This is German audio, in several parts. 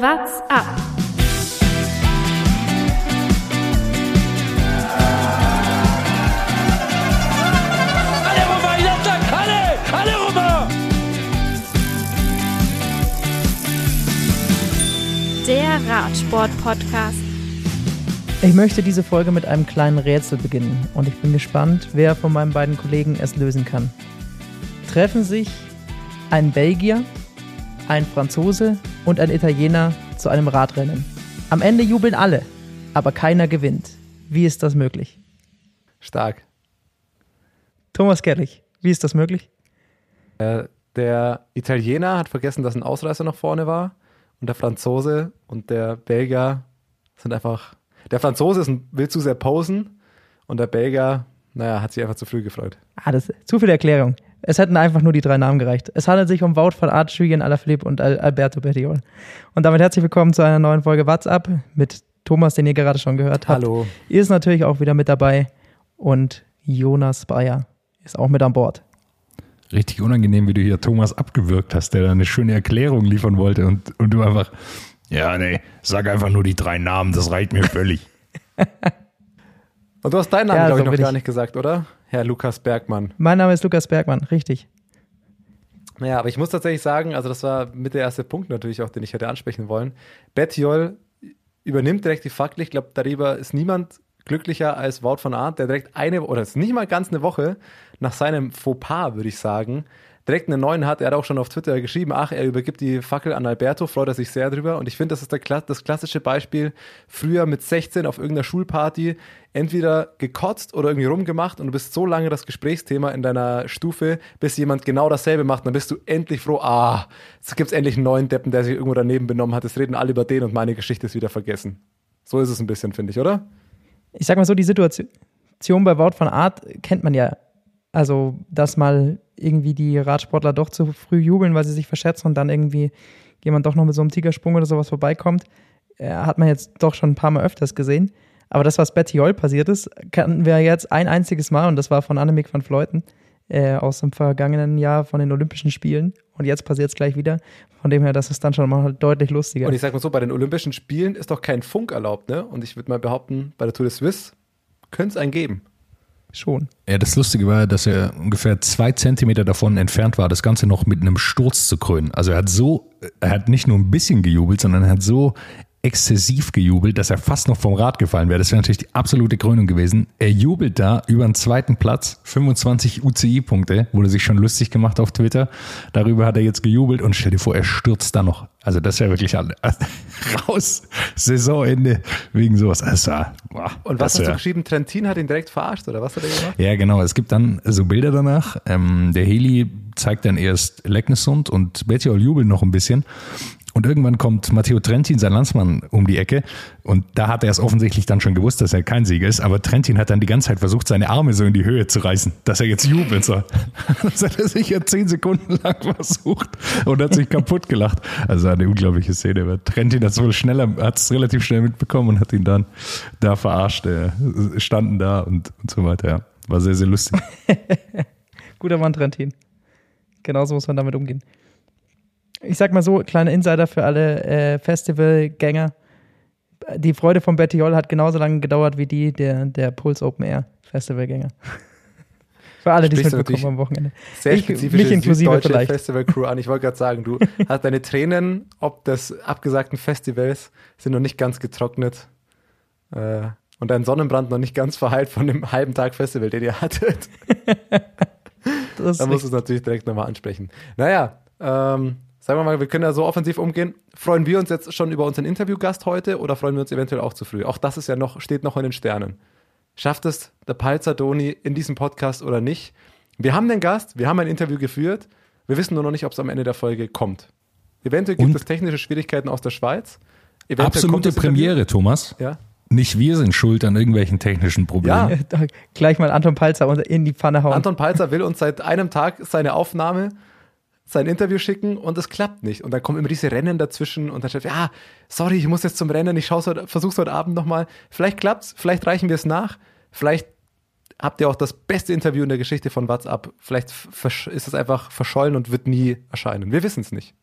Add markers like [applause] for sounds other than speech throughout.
What's up? Alle rüber, Jatzak, alle! Alle rüber! Der Radsport-Podcast. Ich möchte diese Folge mit einem kleinen Rätsel beginnen und ich bin gespannt, wer von meinen beiden Kollegen es lösen kann. Treffen sich ein Belgier, ein Franzose und ein Italiener zu einem Radrennen. Am Ende jubeln alle, aber keiner gewinnt. Wie ist das möglich? Stark. Thomas Gerlich, wie ist das möglich? Äh, der Italiener hat vergessen, dass ein Ausreißer noch vorne war. Und der Franzose und der Belgier sind einfach. Der Franzose ist ein, will zu sehr posen und der Belgier, naja, hat sich einfach zu früh gefreut. Ah, das ist zu viel Erklärung. Es hätten einfach nur die drei Namen gereicht. Es handelt sich um Wout van Aert, Julien Alaphilippe und Al Alberto Bettiol. Und damit herzlich willkommen zu einer neuen Folge WhatsApp mit Thomas, den ihr gerade schon gehört habt. Hallo. Ihr ist natürlich auch wieder mit dabei und Jonas Bayer ist auch mit an Bord. Richtig unangenehm, wie du hier Thomas abgewürgt hast, der da eine schöne Erklärung liefern wollte und, und du einfach, ja, nee, sag einfach nur die drei Namen, das reicht mir völlig. [laughs] Und du hast deinen Namen, Ja, glaube so ich, noch gar ich. nicht gesagt, oder? Herr Lukas Bergmann. Mein Name ist Lukas Bergmann, richtig. Naja, aber ich muss tatsächlich sagen, also das war mit der erste Punkt natürlich auch, den ich hätte ansprechen wollen. Bettiol übernimmt direkt die Fackel. Ich glaube, darüber ist niemand glücklicher als Wout von Aert, der direkt eine, oder ist nicht mal ganz eine Woche nach seinem Fauxpas, würde ich sagen, direkt einen neuen hat. Er hat auch schon auf Twitter geschrieben, ach, er übergibt die Fackel an Alberto, freut er sich sehr drüber. Und ich finde, das ist Kla- das klassische Beispiel, früher mit 16 auf irgendeiner Schulparty entweder gekotzt oder irgendwie rumgemacht und du bist so lange das Gesprächsthema in deiner Stufe, bis jemand genau dasselbe macht. Dann bist du endlich froh, ah, jetzt gibt es endlich einen neuen Deppen, der sich irgendwo daneben benommen hat. Es reden alle über den und meine Geschichte ist wieder vergessen. So ist es ein bisschen, finde ich, oder? Ich sag mal so, die Situation bei Wout van Aert kennt man ja. Also, dass mal irgendwie die Radsportler doch zu früh jubeln, weil sie sich verschätzen und dann irgendwie jemand doch noch mit so einem Tigersprung oder sowas vorbeikommt, äh, hat man jetzt doch schon ein paar Mal öfters gesehen. Aber das, was Bettiol passiert ist, kannten wir jetzt ein einziges Mal und das war von Annemiek van Vleuten äh, aus dem vergangenen Jahr von den Olympischen Spielen. Und jetzt passiert es gleich wieder. Von dem her, das ist dann schon mal deutlich lustiger. Und ich sag mal so, bei den Olympischen Spielen ist doch kein Funk erlaubt, ne? Und ich würde mal behaupten, bei der Tour de Suisse könnte es einen geben. Schon. Ja, das Lustige war, dass er ungefähr zwei Zentimeter davon entfernt war, das Ganze noch mit einem Sturz zu krönen. Also er hat so, er hat nicht nur ein bisschen gejubelt, sondern er hat so exzessiv gejubelt, dass er fast noch vom Rad gefallen wäre. Das wäre natürlich die absolute Krönung gewesen. Er jubelt da über den zweiten Platz, 25 UCI-Punkte, wurde sich schon lustig gemacht auf Twitter. Darüber hat er jetzt gejubelt und stell dir vor, er stürzt da noch. Also das wäre wirklich alle, [laughs] raus, Saisonende wegen sowas. Also, boah, Und was hast du wär- geschrieben? Trentin hat ihn direkt verarscht, oder was hat er gemacht? ja, genau. Es gibt dann so Bilder danach. Ähm, der Heli zeigt dann erst Lecknesund und Bettiol jubeln noch ein bisschen. Und irgendwann kommt Matteo Trentin, sein Landsmann, um die Ecke. Und da hat er es offensichtlich dann schon gewusst, dass er kein Sieger ist. Aber Trentin hat dann die ganze Zeit versucht, seine Arme so in die Höhe zu reißen, dass er jetzt jubeln soll. [laughs] Das hat er sicher zehn Sekunden lang versucht und hat sich kaputt gelacht. Also eine unglaubliche Szene. Aber Trentin hat es wohl schneller, hat es relativ schnell mitbekommen und hat ihn dann da verarscht. Er standen da und, und so weiter. Ja. War sehr, sehr lustig. [laughs] Guter Mann, Trentin. Genauso muss man damit umgehen. Ich sag mal so, kleiner Insider für alle äh, Festivalgänger. Die Freude von Bettiol hat genauso lange gedauert wie die der, der Puls Open Air Festivalgänger. [laughs] für alle, die es mitbekommen am Wochenende. Sehr Ich- spezifische mich inklusive vielleicht. Festival-Crew an. Ich wollte gerade sagen, du [laughs] hast deine Tränen ob des abgesagten Festivals sind noch nicht ganz getrocknet. Äh, und dein Sonnenbrand noch nicht ganz verheilt von dem halben Tag Festival, den ihr hattet. [laughs] Da musst du es natürlich direkt nochmal ansprechen. Naja, ähm, sagen wir mal, wir können ja so offensiv umgehen. Freuen wir uns jetzt schon über unseren Interviewgast heute oder freuen wir uns eventuell auch zu früh? Auch das ist ja noch, steht noch in den Sternen. Schafft es der Palzer Doni in diesem Podcast oder nicht? Wir haben den Gast, wir haben ein Interview geführt. Wir wissen nur noch nicht, ob es am Ende der Folge kommt. Eventuell gibt Und- es technische Schwierigkeiten aus der Schweiz. Eventuell kommt Absolute. Premiere, Thomas. Ja. Nicht wir sind schuld an irgendwelchen technischen Problemen. Ja. [laughs] Gleich mal Anton Palzer in die Pfanne hauen. Anton Palzer will uns seit einem Tag seine Aufnahme, sein Interview schicken und es klappt nicht. Und dann kommen immer diese Rennen dazwischen und dann steht, ja, sorry, ich muss jetzt zum Rennen, ich schaue heute, versuch's heute Abend nochmal. Vielleicht klappt's, vielleicht reichen wir es nach, vielleicht habt ihr auch das beste Interview in der Geschichte von WhatsApp. Vielleicht ist es einfach verschollen und wird nie erscheinen. Wir wissen es nicht.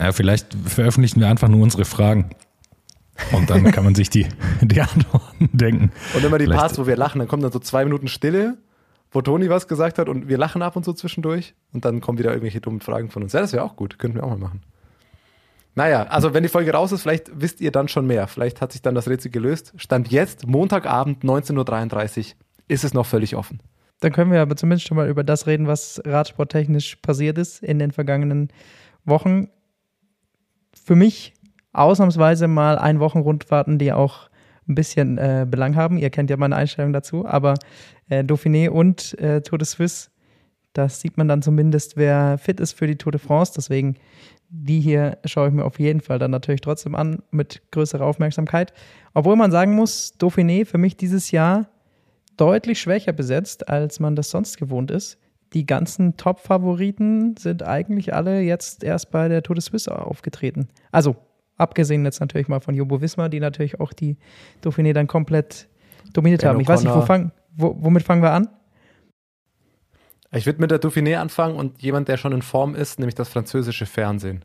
Ja, vielleicht veröffentlichen wir einfach nur unsere Fragen. Und dann kann man sich die, [laughs] die Antworten denken. Und immer die Vielleicht- Parts, wo wir lachen, dann kommen dann so zwei Minuten Stille, wo Toni was gesagt hat und wir lachen ab und zu zwischendurch und dann kommen wieder irgendwelche dummen Fragen von uns. Ja, das wäre auch gut, könnten wir auch mal machen. Naja, also wenn die Folge raus ist, vielleicht wisst ihr dann schon mehr. Vielleicht hat sich dann das Rätsel gelöst. Stand jetzt, Montagabend, 19.33 Uhr, ist es noch völlig offen. Dann können wir aber zumindest schon mal über das reden, was radsporttechnisch passiert ist in den vergangenen Wochen. Für mich ausnahmsweise mal ein Wochenrundfahrten, die auch ein bisschen äh, Belang haben. Ihr kennt ja meine Einstellung dazu, aber äh, Dauphiné und äh, Tour de Suisse, das sieht man dann zumindest, wer fit ist für die Tour de France. Deswegen die hier schaue ich mir auf jeden Fall dann natürlich trotzdem an mit größerer Aufmerksamkeit. Obwohl man sagen muss, Dauphiné für mich dieses Jahr deutlich schwächer besetzt, als man das sonst gewohnt ist. Die ganzen Top-Favoriten sind eigentlich alle jetzt erst bei der Tour de Suisse aufgetreten. Also, abgesehen jetzt natürlich mal von Jumbo Visma, die natürlich auch die Dauphiné dann komplett dominiert Ben haben. Ich weiß nicht, wo fang, wo, womit fangen wir an? Ich würde mit der Dauphiné anfangen und jemand, der schon in Form ist, nämlich das französische Fernsehen.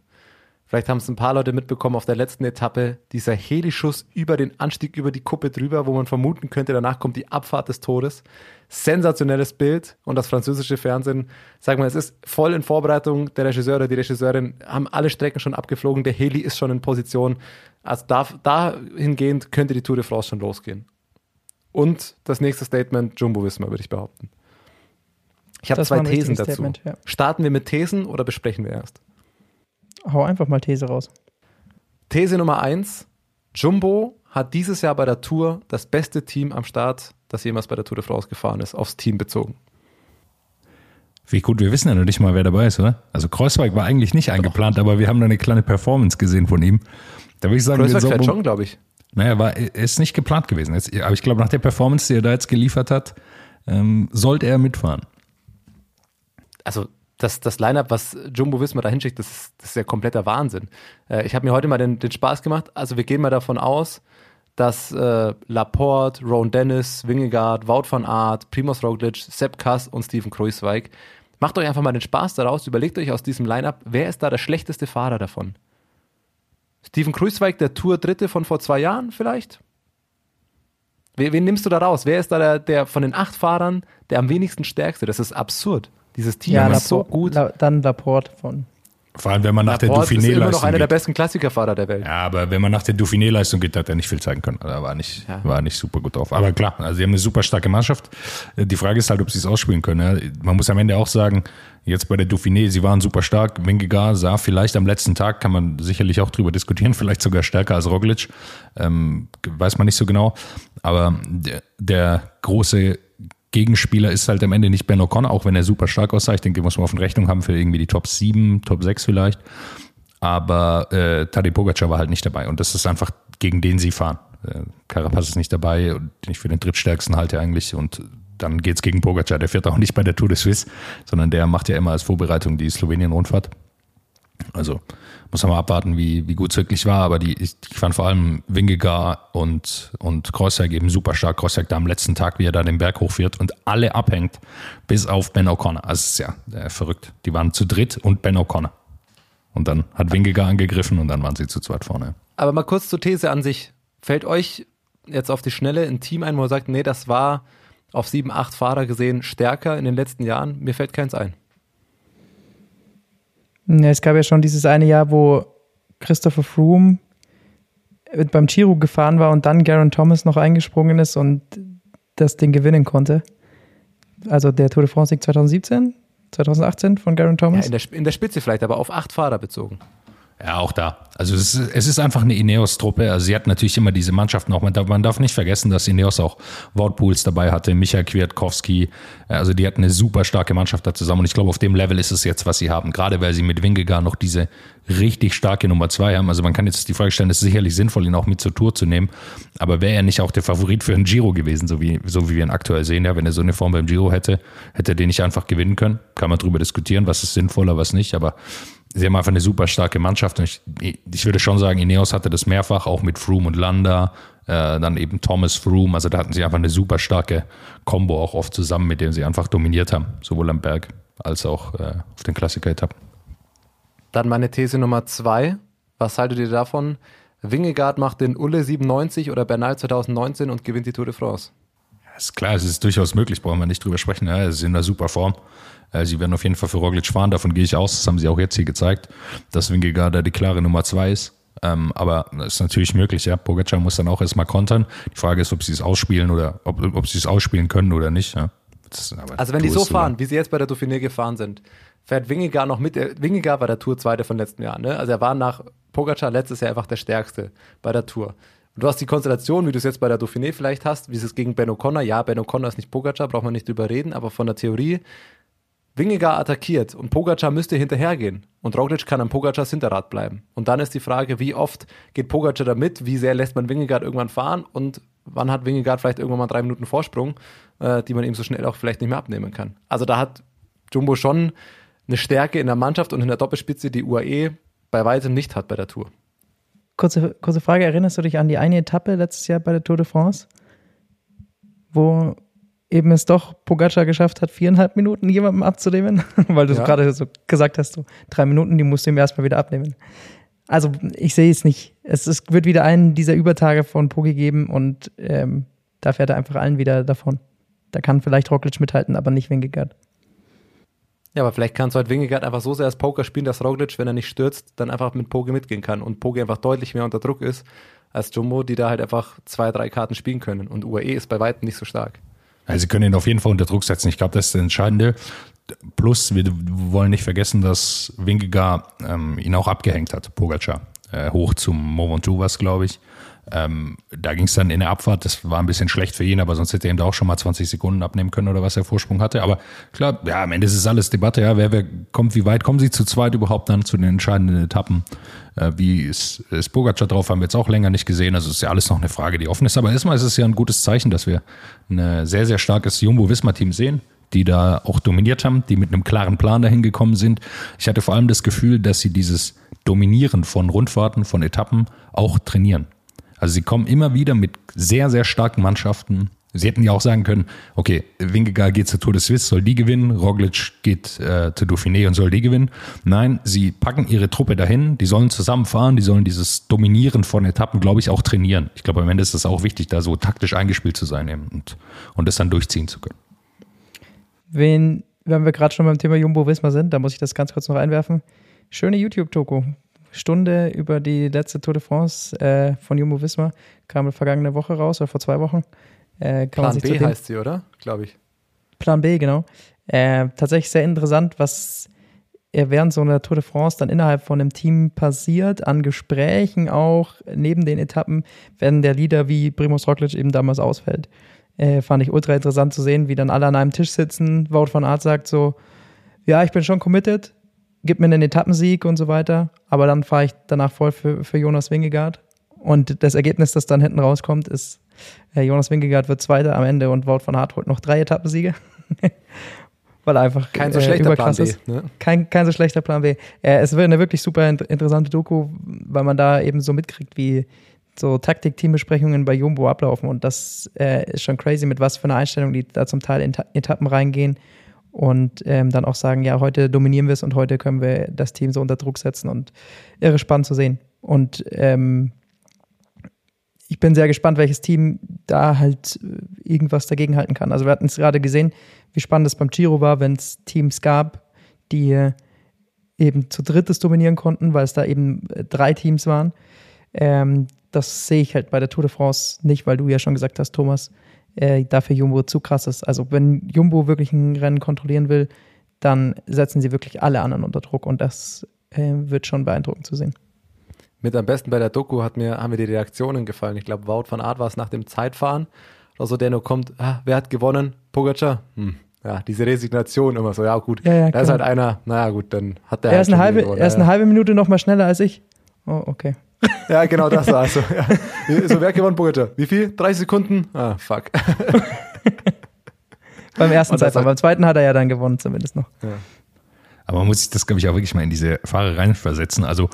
Vielleicht haben es ein paar Leute mitbekommen auf der letzten Etappe, dieser Helischuss über den Anstieg über die Kuppe drüber, wo man vermuten könnte, danach kommt die Abfahrt des Todes. Sensationelles Bild und das französische Fernsehen, sagen wir, es ist voll in Vorbereitung. Der Regisseur oder die Regisseurin haben alle Strecken schon abgeflogen, der Heli ist schon in Position. Also da, dahingehend könnte die Tour de France schon losgehen. Und das nächste Statement, Jumbo Visma, würde ich behaupten. Ich habe zwei Thesen dazu. Ja. Starten wir mit Thesen oder besprechen wir erst? Hau einfach mal These raus. These Nummer eins: Jumbo hat dieses Jahr bei der Tour das beste Team am Start, das jemals bei der Tour de France gefahren ist, aufs Team bezogen. Wie gut, wir wissen ja noch nicht mal, wer dabei ist, oder? Also Kreuzberg war eigentlich nicht eingeplant, aber wir haben da eine kleine Performance gesehen von ihm. Da würde ich sagen, Kreuzberg wir fährt schon, glaube ich. Naja, war, er ist nicht geplant gewesen. Jetzt, aber ich glaube, nach der Performance, die er da jetzt geliefert hat, ähm, sollte er mitfahren. Also das, das Line-Up, was Jumbo Visma da hinschickt, das ist, das ist ja kompletter Wahnsinn. Äh, ich habe mir heute mal den, den Spaß gemacht. Also wir gehen mal davon aus, dass äh, Laporte, Ron Dennis, Wingegaard, Wout van Aert, Primoz Roglic, Sepp Kass und Steven Kruiswijk. Macht euch einfach mal den Spaß daraus. Überlegt euch aus diesem Line-Up, wer ist da der schlechteste Fahrer davon? Steven Kruiswijk, der Tour-Dritte von vor zwei Jahren vielleicht? Wen, wen nimmst du da raus? Wer ist da der, der von den acht Fahrern der am wenigsten stärkste? Das ist absurd. Dieses Team ist so Laporte- gut. La, dann Laporte von. Vor allem, wenn man nach der Laporte ist immer noch Dauphiné-Leistung einer der geht. besten Klassikerfahrer der Welt. Ja, aber wenn man nach der Dauphiné-Leistung geht, hat er nicht viel zeigen können. Also Er war nicht, Ja. war nicht super gut drauf. Aber klar, also sie haben eine super starke Mannschaft. Die Frage ist halt, ob sie es ausspielen können. ja. Man muss am Ende auch sagen, jetzt bei der Dauphiné, sie waren super stark. Wingegaard sah vielleicht am letzten Tag, kann man sicherlich auch drüber diskutieren, [laughs] vielleicht sogar stärker als Roglic. Ähm, weiß man nicht so genau. Aber der, der große Gegenspieler ist halt am Ende nicht Ben O'Connor, auch wenn er super stark aussah. Ich denke, muss man auf den Rechnung haben für irgendwie die Top 7, Top 6 vielleicht. Aber äh, Tadej Pogacar war halt nicht dabei und das ist einfach gegen den sie fahren. Äh, Carapaz ist nicht dabei, und den ich für den drittstärksten halte eigentlich und dann geht's gegen Pogacar. Der fährt auch nicht bei der Tour de Suisse, sondern der macht ja immer als Vorbereitung die Slowenien-Rundfahrt. Also muss man mal abwarten, wie, wie gut es wirklich war. Aber die, ich, ich fand vor allem Wingegaard und, und Kreuzberg eben super stark. Kreuzberg da am letzten Tag, wie er da den Berg hochfährt und alle abhängt, bis auf Ben O'Connor. Also ist ja äh, verrückt. Die waren zu dritt und Ben O'Connor. Und dann hat Wingegaard angegriffen und dann waren sie zu zweit vorne. Aber mal kurz zur These an sich. Fällt euch jetzt auf die Schnelle ein Team ein, wo ihr sagt, nee, das war auf sieben, acht Fahrer gesehen stärker in den letzten Jahren? Mir fällt keins ein. Ja, es gab ja schon dieses eine Jahr, wo Christopher Froome beim Giro gefahren war und dann Garen Thomas noch eingesprungen ist und das Ding gewinnen konnte. Also der Tour de France Sieg 2017, 2018 von Garen Ja, Thomas. in, der, in der Spitze vielleicht, aber auf acht Fahrer bezogen. Ja, auch da. Also es ist, es ist einfach eine Ineos-Truppe. Also sie hat natürlich immer diese Mannschaften auch. Man darf, man darf nicht vergessen, dass Ineos auch Wortpools dabei hatte, Michael Kwiatkowski. Also die hatten eine super starke Mannschaft da zusammen. Und ich glaube, auf dem Level ist es jetzt, was sie haben. Gerade weil sie mit Wingegaard noch diese richtig starke Nummer zwei haben. Also man kann jetzt die Frage stellen, es ist sicherlich sinnvoll, ihn auch mit zur Tour zu nehmen. Aber wäre er nicht auch der Favorit für einen Giro gewesen, so wie, so wie wir ihn aktuell sehen? Ja, wenn er so eine Form beim Giro hätte, hätte er den nicht einfach gewinnen können. Kann man drüber diskutieren, was ist sinnvoller, was nicht. Aber sie haben einfach eine super starke Mannschaft. Und ich, ich würde schon sagen, Ineos hatte das mehrfach, auch mit Froome und Landa, äh, dann eben Thomas Froome. Also da hatten sie einfach eine super starke Combo auch oft zusammen, mit dem sie einfach dominiert haben, sowohl am Berg als auch äh, auf den Klassiker-Etappen. Dann meine These Nummer zwei. Was haltet ihr davon? Wingegaard macht den Ulle 97 oder Bernal 2019 und gewinnt die Tour de France. Ist klar, es ist durchaus möglich, brauchen wir nicht drüber sprechen. Ja, es ist in einer super Form. Äh, Sie werden auf jeden Fall für Roglic fahren, davon gehe ich aus. Das haben sie auch jetzt hier gezeigt, dass Wingegaard da die klare Nummer zwei ist. Ähm, aber das ist natürlich möglich, ja. Pogacar muss dann auch erstmal kontern. Die Frage ist, ob sie es ausspielen oder ob, ob sie es ausspielen können oder nicht. Ja. Also wenn die so fahren, wie sie jetzt bei der Dauphiné gefahren sind, fährt Wingegaard noch mit. Wingegaard war der Tour Zweite von letzten Jahr. Ne? Also er war nach Pogacar letztes Jahr einfach der Stärkste bei der Tour. Du hast die Konstellation, wie du es jetzt bei der Dauphiné vielleicht hast, wie es gegen Ben O'Connor. Ja, Ben O'Connor ist nicht Pogacar, braucht man nicht drüber reden, aber von der Theorie, Wingegaard attackiert und Pogacar müsste hinterhergehen und Roglic kann am Pogacars Hinterrad bleiben. Und dann ist die Frage, wie oft geht Pogacar da mit, wie sehr lässt man Wingegaard irgendwann fahren und wann hat Wingegaard vielleicht irgendwann mal drei Minuten Vorsprung, äh, die man ihm so schnell auch vielleicht nicht mehr abnehmen kann. Also da hat Jumbo schon eine Stärke in der Mannschaft und in der Doppelspitze, die UAE bei weitem nicht hat bei der Tour. Kurze, kurze Frage, erinnerst du dich an die eine Etappe letztes Jahr bei der Tour de France, wo eben es doch Pogacar geschafft hat, viereinhalb Minuten jemandem abzunehmen, [laughs] weil du ja. gerade so gesagt hast, so drei Minuten, die musst du ihm erstmal wieder abnehmen. Also ich sehe es nicht. Es, es wird wieder einen dieser Übertage von Pogi geben und ähm, da fährt er einfach allen wieder davon. Da kann vielleicht Roglic mithalten, aber nicht Wingegaard. Ja, aber vielleicht kannst du halt Wingegaard einfach so sehr als Poker spielen, dass Roglic, wenn er nicht stürzt, dann einfach mit Pogi mitgehen kann und Pogi einfach deutlich mehr unter Druck ist als Jumbo, die da halt einfach zwei, drei Karten spielen können. Und UAE ist bei weitem nicht so stark. Also sie können ihn auf jeden Fall unter Druck setzen. Ich glaube, das ist das Entscheidende. Plus, wir wollen nicht vergessen, dass Wingegaard ähm, ihn auch abgehängt hat, Pogacar. Äh, hoch zum Mont Ventoux was, glaube ich. Ähm, da ging es dann in der Abfahrt, das war ein bisschen schlecht für ihn, aber sonst hätte er ihm da auch schon mal 20 Sekunden abnehmen können oder was er Vorsprung hatte. Aber klar, ja, am Ende ist es alles Debatte, ja, wer, wer kommt, wie weit kommen sie zu zweit überhaupt dann zu den entscheidenden Etappen? Äh, wie ist, ist Pogacar drauf, haben wir jetzt auch länger nicht gesehen. Also ist ja alles noch eine Frage, die offen ist. Aber erstmal ist es ja ein gutes Zeichen, dass wir ein sehr, sehr starkes Jumbo-Visma-Team sehen die da auch dominiert haben, die mit einem klaren Plan dahin gekommen sind. Ich hatte vor allem das Gefühl, dass sie dieses Dominieren von Rundfahrten, von Etappen auch trainieren. Also sie kommen immer wieder mit sehr, sehr starken Mannschaften. Sie hätten ja auch sagen können, okay, Wingegaard geht zur Tour de Suisse, soll die gewinnen, Roglic geht äh, zur Dauphiné und soll die gewinnen. Nein, sie packen ihre Truppe dahin, die sollen zusammenfahren, die sollen dieses Dominieren von Etappen, glaube ich, auch trainieren. Ich glaube, am Ende ist es auch wichtig, da so taktisch eingespielt zu sein und, und das dann durchziehen zu können. Wen, wenn wir gerade schon beim Thema Jumbo-Visma sind, da muss ich das ganz kurz noch einwerfen. Schöne YouTube-Doku Stunde über die letzte Tour de France äh, von Jumbo Visma. Kam vergangene Woche raus oder vor zwei Wochen. Äh, Plan B heißt sie, oder? Glaube ich. Plan B, genau. Äh, tatsächlich sehr interessant, was während so einer Tour de France dann innerhalb von einem Team passiert, an Gesprächen auch, neben den Etappen, wenn der Leader wie Primus Roglic eben damals ausfällt. Äh, fand ich ultra interessant zu sehen, wie dann alle an einem Tisch sitzen. Wout von Art sagt so, ja, ich bin schon committed, gib mir einen Etappensieg und so weiter, aber dann fahre ich danach voll für, für Jonas Wingegaard. Und das Ergebnis, das dann hinten rauskommt, ist, äh, Jonas Wingegaard wird Zweiter am Ende und Wout von Aert holt noch drei Etappensiege. [laughs] Weil er einfach kein so äh, schlechter Plan B. Ne? Kein, kein so schlechter Plan B. Äh, es wird eine wirklich super interessante Doku, weil man da eben so mitkriegt, wie so Taktik-Teambesprechungen bei Jumbo ablaufen. Und das äh, ist schon crazy, mit was für einer Einstellung die da zum Teil in Etappen reingehen und ähm, dann auch sagen, ja, heute dominieren wir es und heute können wir das Team so unter Druck setzen und irre spannend zu sehen. Und ähm, ich bin sehr gespannt, welches Team da halt äh, irgendwas dagegen halten kann. Also wir hatten es gerade gesehen, wie spannend es beim Giro war, wenn es Teams gab, die eben zu drittes dominieren konnten, weil es da eben äh, drei Teams waren. Ähm, das sehe ich halt bei der Tour de France nicht, weil du ja schon gesagt hast, Thomas, äh, dafür Jumbo zu krass ist. Also wenn Jumbo wirklich ein Rennen kontrollieren will, dann setzen sie wirklich alle anderen unter Druck und das äh, wird schon beeindruckend zu sehen. Mit am besten bei der Doku hat mir, haben mir die Reaktionen gefallen. Ich glaube, Wout van Art war es nach dem Zeitfahren. Also der nur kommt, ah, wer hat gewonnen? Pogacar? Hm. Ja, diese Resignation immer so, ja gut, ja, ja, da ist halt einer, naja gut, dann hat der er halt ist eine halbe, gewonnen, Er ist eine halbe Minute noch mal schneller als ich. Oh, okay. [laughs] Ja, genau das war so. Ja. So, wer gewonnen, Pogacar? Wie viel? 30 Sekunden? Ah, fuck. [laughs] beim ersten Zeitfahren. Beim zweiten hat er ja dann gewonnen, zumindest noch. Ja. Aber man muss sich das, glaube ich, auch wirklich mal in diese Fahrer reinversetzen. Also,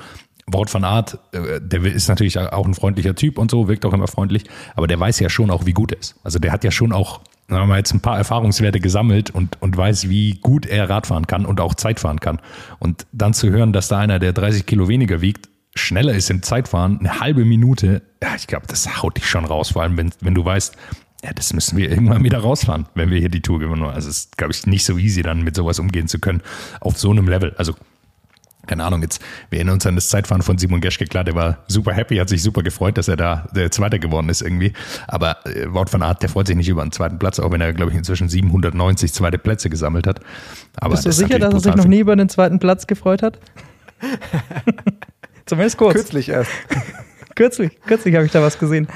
Wort von Art, äh, der ist natürlich auch ein freundlicher Typ und so, wirkt auch immer freundlich, aber der weiß ja schon auch, wie gut er ist. Also der hat ja schon auch dann haben wir jetzt ein paar Erfahrungswerte gesammelt und, und weiß, wie gut er Radfahren kann und auch Zeit fahren kann. Und dann zu hören, dass da einer, der 30 Kilo weniger wiegt, schneller ist im Zeitfahren, eine halbe Minute, ja, ich glaube, das haut dich schon raus, vor allem wenn, wenn du weißt, ja, das müssen wir irgendwann wieder rausfahren, wenn wir hier die Tour gewinnen. Also es ist, glaube ich, nicht so easy, dann mit sowas umgehen zu können, auf so einem Level. Also keine Ahnung, jetzt, wir erinnern uns an das Zeitfahren von Simon Geschke, klar, der war super happy, hat sich super gefreut, dass er da der Zweite geworden ist irgendwie. Aber äh, Wort von Art, der freut sich nicht über einen zweiten Platz, auch wenn er, glaube ich, inzwischen 790 zweite Plätze gesammelt hat. Aber Bist du sicher, dass er sich noch nie über den zweiten Platz gefreut hat? [laughs] Zumindest kurz. Kürzlich erst. [laughs] Kürzlich, kürzlich habe ich da was gesehen.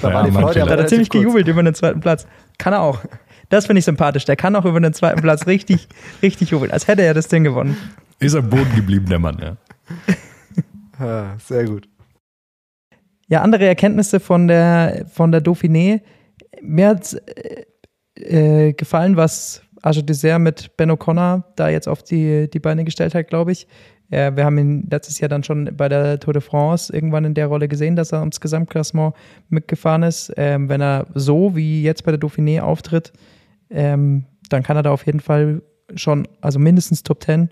Da Ja, war die Freude Da hat er ziemlich kurz. gejubelt über den zweiten Platz. Kann er auch. Das finde ich sympathisch. Der kann auch über den zweiten Platz richtig, [laughs] richtig jubeln. Als hätte er das Ding gewonnen. Ist er boden geblieben, der Mann, ja. [laughs] Ah, sehr gut. Ja, andere Erkenntnisse von der, von der Dauphiné. Mir hat äh, äh, gefallen, was Arge Dessert mit Ben O'Connor da jetzt auf die, die Beine gestellt hat, glaube ich. Äh, wir haben ihn letztes Jahr dann schon bei der Tour de France irgendwann in der Rolle gesehen, dass er ums Gesamtklassement mitgefahren ist. Ähm, wenn er so wie jetzt bei der Dauphiné auftritt, ähm, dann kann er da auf jeden Fall schon, also mindestens Top 10,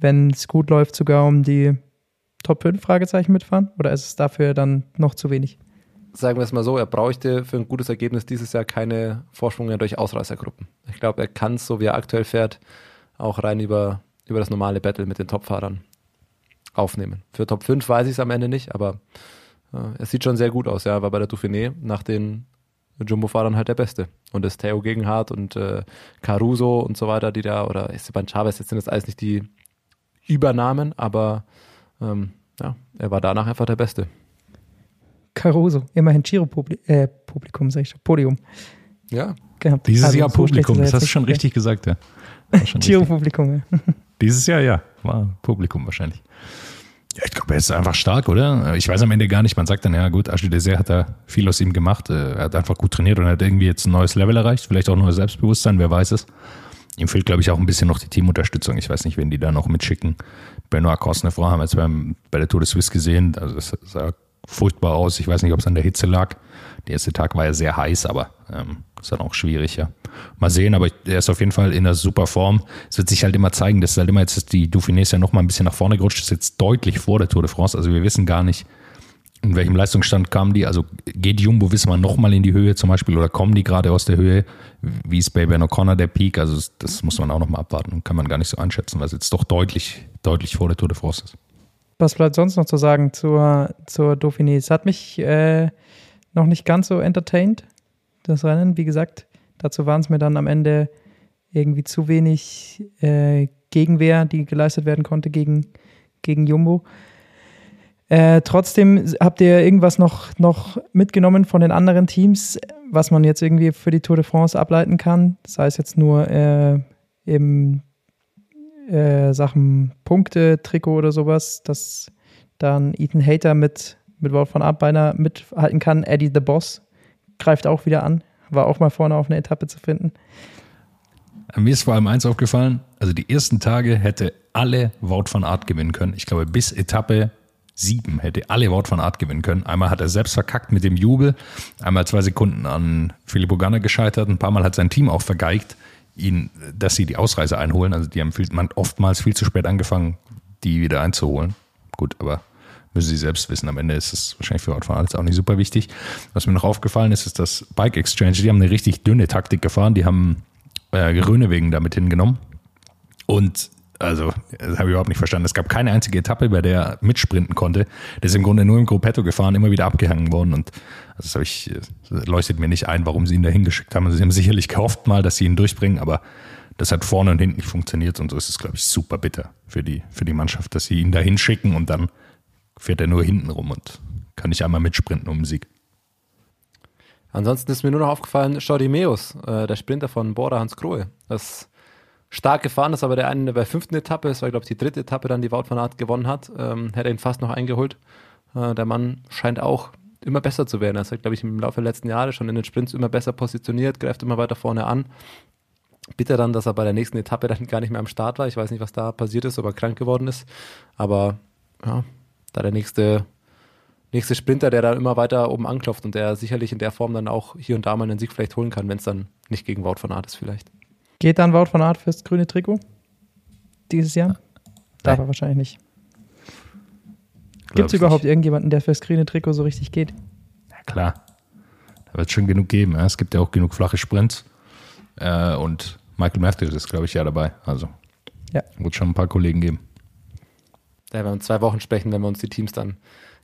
wenn es gut läuft, sogar um die Top 5 Fragezeichen mitfahren? Oder ist es dafür dann noch zu wenig? Sagen wir es mal so, er bräuchte für ein gutes Ergebnis dieses Jahr keine Vorsprünge durch Ausreißergruppen. Ich glaube, er kann es, so wie er aktuell fährt, auch rein über, über das normale Battle mit den Topfahrern aufnehmen. Für Top 5 weiß ich es am Ende nicht, aber äh, es sieht schon sehr gut aus. Ja, er war bei der Dauphiné nach den Jumbo-Fahrern halt der Beste. Und das Theo Gegenhardt und äh, Caruso und so weiter, die da, oder Esteban Chavez, jetzt sind das alles nicht die Übernamen, aber ähm, ja, er war danach einfach der Beste. Caruso, immerhin Giro-Publikum, äh, Publikum, sag ich schon, Podium Ja, gehabt. Dieses Also Jahr Publikum, das hast du schon richtig gesagt, ja. Giro-Publikum, ja. [laughs] Dieses Jahr, ja. War Publikum wahrscheinlich. Ja, ich glaube, er ist einfach stark, oder? Ich weiß am Ende gar nicht. Man sagt dann, ja gut, Ashley Dessert hat da viel aus ihm gemacht. Äh, Er hat einfach gut trainiert und hat irgendwie jetzt ein neues Level erreicht. Vielleicht auch neues Selbstbewusstsein, wer weiß es. Ihm fehlt, glaube ich, auch ein bisschen noch die Teamunterstützung. Ich weiß nicht, wen die da noch mitschicken. Benoit Cosnefroy haben wir jetzt beim, bei der Tour de Suisse gesehen. Also das sah furchtbar aus. Ich weiß nicht, ob es an der Hitze lag. Der erste Tag war ja sehr heiß, aber ähm, ist dann auch schwierig, ja. Mal sehen, aber er ist auf jeden Fall in einer super Form. Es wird sich halt immer zeigen, dass halt immer jetzt die Dauphiné ist ja noch mal ein bisschen nach vorne gerutscht, ist jetzt deutlich vor der Tour de France. Also wir wissen gar nicht, in welchem Leistungsstand kamen die. Also geht Jumbo, wissen wir, noch mal in die Höhe zum Beispiel oder kommen die gerade aus der Höhe? Wie ist bei Ben O'Connor der Peak? Also das- muss man auch noch mal abwarten und kann man gar nicht so einschätzen, weil es jetzt doch deutlich, deutlich vor der Tour de France ist. Was bleibt sonst noch zu sagen zur, zur Dauphiné? Es hat mich äh, noch nicht ganz so entertained, das Rennen. Wie gesagt, dazu waren es mir dann am Ende irgendwie zu wenig äh, Gegenwehr, die geleistet werden konnte gegen, gegen Jumbo. Äh, trotzdem habt ihr irgendwas noch, noch mitgenommen von den anderen Teams, was man jetzt irgendwie für die Tour de France ableiten kann? Sei es jetzt nur äh, im äh, Sachen Punkte, Trikot oder sowas, dass dann Ethan Hater mit, mit Wort von Art beinahe mithalten kann. Eddie the Boss greift auch wieder an, war auch mal vorne auf einer Etappe zu finden. Mir ist vor allem eins aufgefallen, also die ersten Tage hätte alle Wout van Art gewinnen können. Ich glaube, bis Etappe sieben hätte alle Wout van Art gewinnen können. Einmal hat er selbst verkackt mit dem Jubel, einmal zwei Sekunden an Philipp Ogana gescheitert, ein paar Mal hat sein Team auch vergeigt, ihn, dass sie die Ausreise einholen. Also die haben viel, man, oftmals viel zu spät angefangen, die wieder einzuholen. Gut, aber müssen sie selbst wissen. Am Ende ist es wahrscheinlich für Aert jetzt auch nicht super wichtig. Was mir noch aufgefallen ist, ist das Bike Exchange. Die haben eine richtig dünne Taktik gefahren. Die haben äh, Grönewegen damit hingenommen. Und also, das habe ich überhaupt nicht verstanden. Es gab keine einzige Etappe, bei der er mitsprinten konnte. Der ist im Grunde nur im Gruppetto gefahren, immer wieder abgehangen worden. Und also das, habe ich, das leuchtet mir nicht ein, warum sie ihn da hingeschickt haben. Also sie haben sicherlich gehofft mal, dass sie ihn durchbringen, aber das hat vorne und hinten nicht funktioniert. Und so ist es, glaube ich, super bitter für die, für die Mannschaft, dass sie ihn da hinschicken und dann fährt er nur hinten rum und kann nicht einmal mitsprinten um den Sieg. Ansonsten ist mir nur noch aufgefallen, Jordi Meus, äh, der Sprinter von Bora Hans Grohe. Das stark gefahren ist, aber der eine bei der fünften Etappe, das war glaube ich die dritte Etappe dann, die Wout van Aert gewonnen hat, ähm, hätte ihn fast noch eingeholt. Äh, der Mann scheint auch immer besser zu werden. Er ist, glaube ich, im Laufe der letzten Jahre schon in den Sprints immer besser positioniert, greift immer weiter vorne an. Bitter dann, dass er bei der nächsten Etappe dann gar nicht mehr am Start war. Ich weiß nicht, was da passiert ist, ob er krank geworden ist. Aber ja, da der nächste nächste Sprinter, der da immer weiter oben anklopft und der sicherlich in der Form dann auch hier und da mal einen Sieg vielleicht holen kann, wenn es dann nicht gegen Wout von Art ist vielleicht. Geht dann Wout von Art fürs grüne Trikot dieses Jahr? Darf Nein. er wahrscheinlich nicht. Gibt es überhaupt nicht. irgendjemanden, der fürs grüne Trikot so richtig geht? Ja, klar. Da wird es schon genug geben. Ja. Es gibt ja auch genug flache Sprints. Äh, und Michael Matthews ist, glaube ich, ja dabei. Also Ja. wird schon ein paar Kollegen geben. Da werden wir in zwei Wochen sprechen, wenn wir uns die Teams dann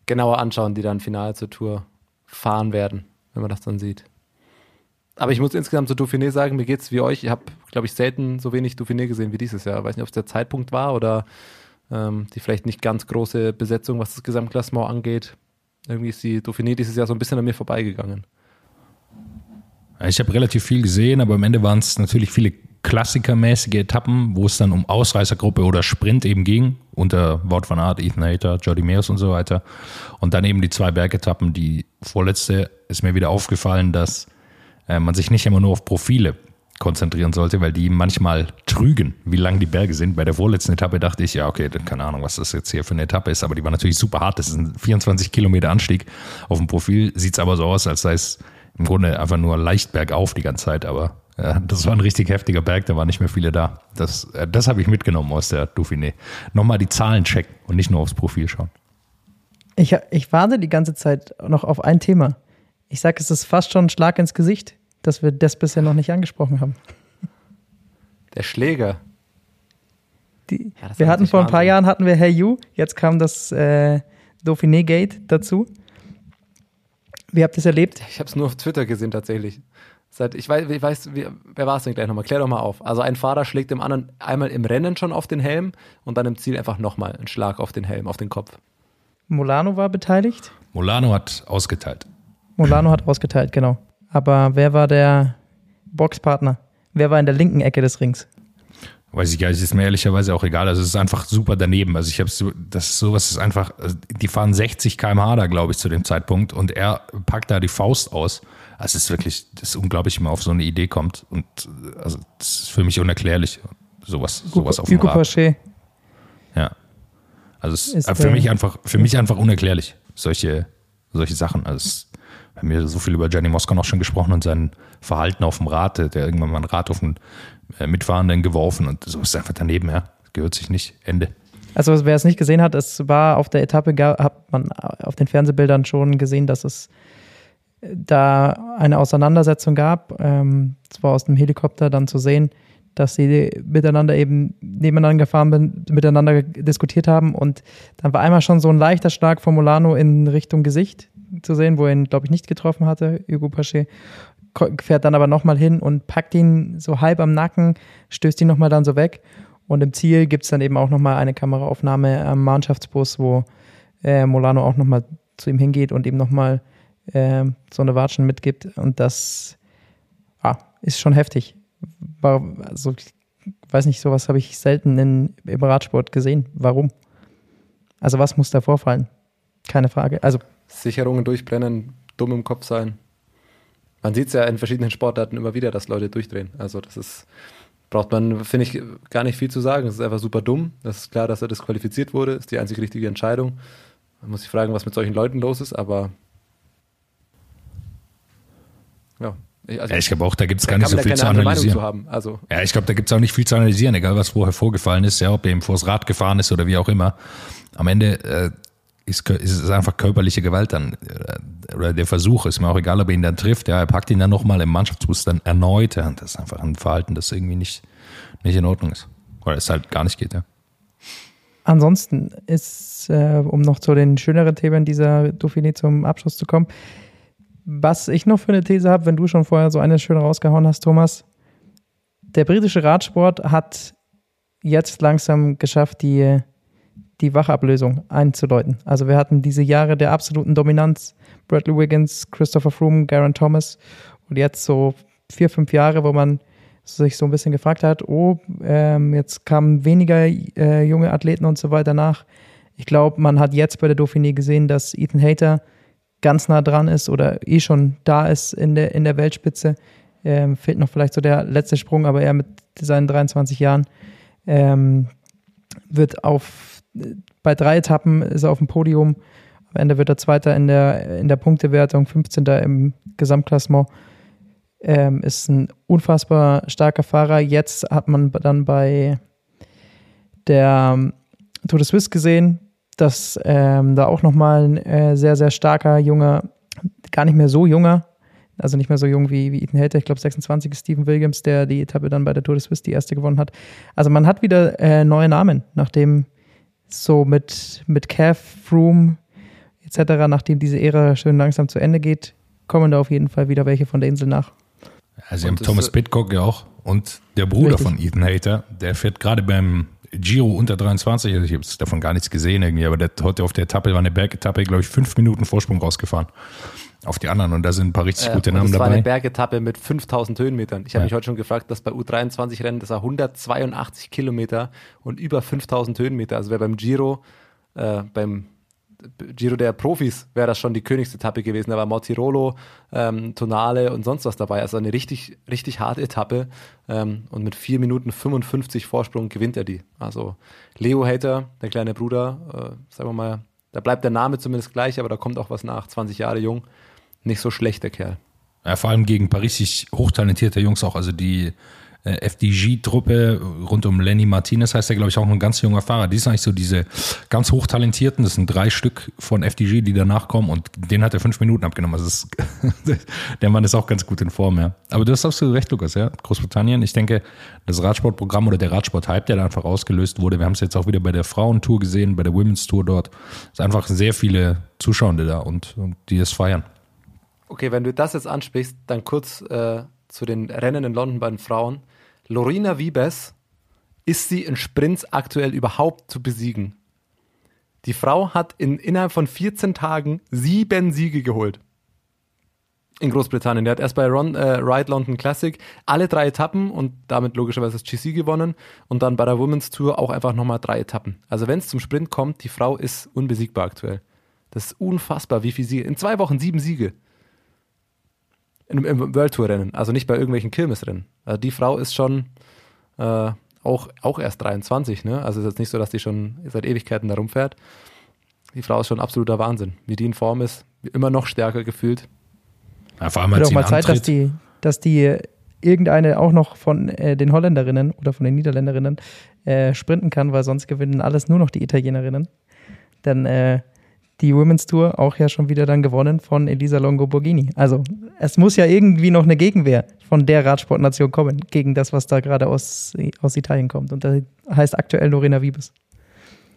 genauer anschauen, die dann final zur Tour fahren werden, wenn man das dann sieht. Aber ich muss insgesamt zu Dauphiné sagen, mir geht's wie euch. Ich habe, glaube ich, selten so wenig Dauphiné gesehen wie dieses Jahr. Weiß nicht, ob es der Zeitpunkt war oder ähm, die vielleicht nicht ganz große Besetzung, was das Gesamtklassement angeht. Irgendwie ist die Dauphiné dieses Jahr so ein bisschen an mir vorbeigegangen. Ich habe relativ viel gesehen, aber am Ende waren es natürlich viele klassikermäßige Etappen, wo es dann um Ausreißergruppe oder Sprint eben ging, unter Wout van Aert, Ethan Hayter, Jordi Mears und so weiter. Und dann eben die zwei Bergetappen. Die vorletzte ist mir wieder aufgefallen, dass äh, man sich nicht immer nur auf Profile konzentrieren sollte, weil die manchmal trügen, wie lang die Berge sind. Bei der vorletzten Etappe dachte ich, ja, okay, keine Ahnung, was das jetzt hier für eine Etappe ist, aber die war natürlich super hart. Das ist ein 24 Kilometer Anstieg. Auf dem Profil sieht es aber so aus, als sei es im Grunde einfach nur leicht bergauf die ganze Zeit, aber ja, das war ein richtig heftiger Berg, da waren nicht mehr viele da. Das, äh, das habe ich mitgenommen aus der Dauphiné. Nochmal die Zahlen checken und nicht nur aufs Profil schauen. Ich, ich warte die ganze Zeit noch auf ein Thema. Ich sage, es ist fast schon ein Schlag ins Gesicht, dass wir das bisher noch nicht angesprochen haben. Der Schläger. Die, Ja, wir hatten vor ein paar Wahnsinn. Jahren hatten wir Hey You, jetzt kam das äh, Dauphiné Gate dazu. Wie habt ihr es erlebt? Ich habe es nur auf Twitter gesehen tatsächlich. Seit, ich weiß, ich weiß wie, wer war es denn gleich nochmal? Klär doch mal auf. Also ein Fahrer schlägt dem anderen einmal im Rennen schon auf den Helm und dann im Ziel einfach nochmal einen Schlag auf den Helm, auf den Kopf. Molano war beteiligt. Molano hat ausgeteilt. Molano hat ausgeteilt, genau. Aber wer war der Boxpartner? Wer war in der linken Ecke des Rings? Weiß ich gar nicht, ist mir ehrlicherweise auch egal. Also es ist einfach super daneben. Also ich habe so, das ist sowas ist einfach, also die fahren 60 km/h da, glaube ich, zu dem Zeitpunkt und er packt da die Faust aus. Also es ist wirklich, das ist unglaublich, wie man auf so eine Idee kommt. Und also das ist für mich unerklärlich. Sowas, sowas auf dem Hugo Rad. Ja. Also es Ist für mich einfach, für mich einfach unerklärlich. Solche, solche Sachen. Also es, wir haben ja so viel über Gianni Mosca noch schon gesprochen und sein Verhalten auf dem Rad, der irgendwann mal ein Rad auf den äh, Mitfahrenden geworfen und so ist einfach daneben, ja. Gehört sich nicht. Ende. Also wer es nicht gesehen hat, es war auf der Etappe, hat man auf den Fernsehbildern schon gesehen, dass es da eine Auseinandersetzung gab. Ähm, zwar aus dem Helikopter dann zu sehen, dass sie miteinander eben nebeneinander gefahren sind, miteinander diskutiert haben und dann war einmal schon so ein leichter Schlag von Molano in Richtung Gesicht zu sehen, wo er ihn, glaube ich, nicht getroffen hatte, Hugo Paché. Fährt dann aber nochmal hin und packt ihn so halb am Nacken, stößt ihn nochmal dann so weg. Und im Ziel gibt es dann eben auch nochmal eine Kameraaufnahme am Mannschaftsbus, wo äh, Molano auch nochmal zu ihm hingeht und ihm nochmal äh, so eine Watschen mitgibt. Und das ah, ist schon heftig. War, also, ich weiß nicht, sowas habe ich selten in, im Radsport gesehen. Warum? Also, was muss da vorfallen? Keine Frage. Also, Sicherungen durchbrennen, dumm im Kopf sein. Man sieht es ja in verschiedenen Sportarten immer wieder, dass Leute durchdrehen. Also das ist, braucht man, finde ich, gar nicht viel zu sagen. Es ist einfach super dumm. Das ist klar, dass er disqualifiziert wurde. Ist die einzig richtige Entscheidung. Man muss sich fragen, was mit solchen Leuten los ist, aber ja. Ich, also, Ja, ich glaube auch, da gibt es gar nicht so viel zu analysieren. zu haben. Also Ja, ich glaube, da gibt es auch nicht viel zu analysieren, egal was vorher vorgefallen ist, ja, ob er eben vors Rad gefahren ist oder wie auch immer. Am Ende äh, ist, ist einfach körperliche Gewalt dann. äh, Oder der Versuch, ist mir auch egal, ob er ihn dann trifft. Ja, er packt ihn dann nochmal im Mannschaftsbus dann erneut. Ja, das ist einfach ein Verhalten, das irgendwie nicht, nicht in Ordnung ist. Oder es halt gar nicht geht, ja. Ansonsten ist, äh, um noch zu den schöneren Themen dieser Dauphiné zum Abschluss zu kommen, was ich noch für eine These habe, wenn du schon vorher so eine schön rausgehauen hast, Thomas, der britische Radsport hat jetzt langsam geschafft, die, die Wachablösung einzuläuten. Also wir hatten diese Jahre der absoluten Dominanz, Bradley Wiggins, Christopher Froome, Garen Thomas und jetzt so vier, fünf Jahre, wo man sich so ein bisschen gefragt hat, oh, ähm, jetzt kamen weniger äh, junge Athleten und so weiter nach. Ich glaube, man hat jetzt bei der Dauphiné gesehen, dass Ethan Hayter ganz nah dran ist oder eh schon da ist in der, in der Weltspitze. Ähm, fehlt noch vielleicht so der letzte Sprung, aber er mit seinen 23 Jahren ähm, wird auf bei drei Etappen ist er auf dem Podium, Am Ende wird er Zweiter in der, in der Punktewertung, 15. im Gesamtklassement. Ähm, ist ein unfassbar starker Fahrer. Jetzt hat man dann bei der ähm, Tour de Suisse gesehen, dass ähm, da auch nochmal ein äh, sehr, sehr starker junger, gar nicht mehr so junger, also nicht mehr so jung wie, wie Ethan Hater, ich glaube 26 ist Stephen Williams, der die Etappe dann bei der Tour de Suisse die erste gewonnen hat. Also man hat wieder äh, neue Namen, nachdem so mit, mit Cav, Froome etc., nachdem diese Ära schön langsam zu Ende geht, kommen da auf jeden Fall wieder welche von der Insel nach. Also sie haben Thomas Pitcock ja auch und der Bruder Richtig. von Ethan Hater, der fährt gerade beim Giro unter 23, also ich habe davon gar nichts gesehen irgendwie, aber der hat heute auf der Etappe, war eine Bergetappe, glaube ich, fünf Minuten Vorsprung rausgefahren auf die anderen und da sind ein paar richtig gute äh, Namen dabei. Das war eine Bergetappe mit 5000 Höhenmetern. Ich habe ja. mich heute schon gefragt, dass bei U23-Rennen, das war 182 Kilometer und über 5000 Höhenmeter. Also wäre beim Giro, äh, beim Giro der Profis wäre das schon die Königsetappe gewesen. Da war Mortirolo, ähm, Tonale und sonst was dabei. Also eine richtig, richtig harte Etappe. Ähm, und mit 4 Minuten 55 Vorsprung gewinnt er die. Also Leo Hater, der kleine Bruder, äh, sagen wir mal, da bleibt der Name zumindest gleich, aber da kommt auch was nach. 20 Jahre jung nicht so schlecht, der Kerl. Ja, vor allem gegen richtig hochtalentierte Jungs auch. Also die äh, FDG-Truppe rund um Lenny Martinez heißt er, glaube ich, auch ein ganz junger Fahrer. Die sind eigentlich so diese ganz hochtalentierten. Das sind drei Stück von FDG, die danach kommen und den hat er fünf Minuten abgenommen. Also ist, [laughs] der Mann ist auch ganz gut in Form, ja. Aber du hast absolut recht, Lukas, ja. Großbritannien, ich denke, das Radsportprogramm oder der Radsport-Hype, der da einfach ausgelöst wurde, wir haben es jetzt auch wieder bei der Frauentour gesehen, bei der Women's Tour dort. Es sind einfach sehr viele Zuschauende da und, und die es feiern. Okay, wenn du das jetzt ansprichst, dann kurz äh, zu den Rennen in London bei den Frauen. Lorena Wiebes, ist sie in Sprints aktuell überhaupt zu besiegen? Die Frau hat in, innerhalb von 14 Tagen sieben Siege geholt. In Großbritannien. Der hat erst bei Ron, äh, Ride London Classic alle drei Etappen und damit logischerweise das GC gewonnen und dann bei der Women's Tour auch einfach nochmal drei Etappen. Also wenn es zum Sprint kommt, die Frau ist unbesiegbar aktuell. Das ist unfassbar, wie viel Siege. In zwei Wochen sieben Siege im, im World Tour Rennen, also nicht bei irgendwelchen Kirmesrennen. Also die Frau ist schon äh, auch, auch erst 23, ne? Also ist jetzt nicht so, dass die schon seit Ewigkeiten da rumfährt. Die Frau ist schon absoluter Wahnsinn. Wie die in Form ist, immer noch stärker gefühlt. Ja, vor allem als auch mal Zeit, dass die, dass die irgendeine auch noch von äh, den Holländerinnen oder von den Niederländerinnen äh, sprinten kann, weil sonst gewinnen alles nur noch die Italienerinnen. Denn äh, die Women's Tour auch ja schon wieder dann gewonnen von Elisa Longo Borghini. Also es muss ja irgendwie noch eine Gegenwehr von der Radsportnation kommen gegen das, was da gerade aus, aus Italien kommt. Und da heißt aktuell Lorena Wiebes.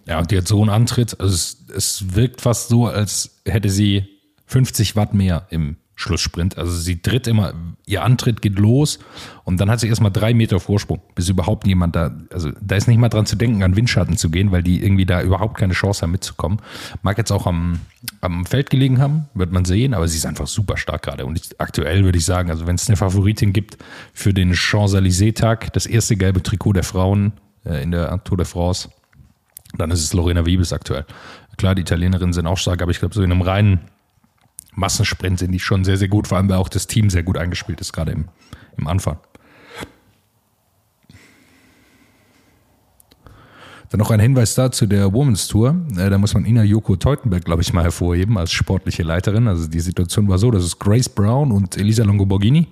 Ja, und die hat so einen Antritt. Also es, es wirkt fast so, als hätte sie 50 Watt mehr im Schlusssprint. Also sie tritt immer, ihr Antritt geht los und dann hat sie erstmal drei Meter Vorsprung, bis überhaupt niemand da, also da ist nicht mal dran zu denken, an Windschatten zu gehen, weil die irgendwie da überhaupt keine Chance haben mitzukommen. Mag jetzt auch am, am Feld gelegen haben, wird man sehen, aber sie ist einfach super stark gerade. Und ich, aktuell würde ich sagen, also wenn es eine Favoritin gibt für den Champs-Élysées-Tag, das erste gelbe Trikot der Frauen äh, in der Tour de France, dann ist es Lorena Wiebes aktuell. Klar, die Italienerinnen sind auch stark, aber ich glaube, so in einem reinen Massensprint sind die schon sehr, sehr gut, vor allem weil auch das Team sehr gut eingespielt ist, gerade im, im Anfang. Dann noch ein Hinweis dazu der Women's Tour. Äh, da muss man Ina Joko Teutenberg, glaube ich, mal hervorheben als sportliche Leiterin. Also die Situation war so, dass es Grace Brown und Elisa Longoborghini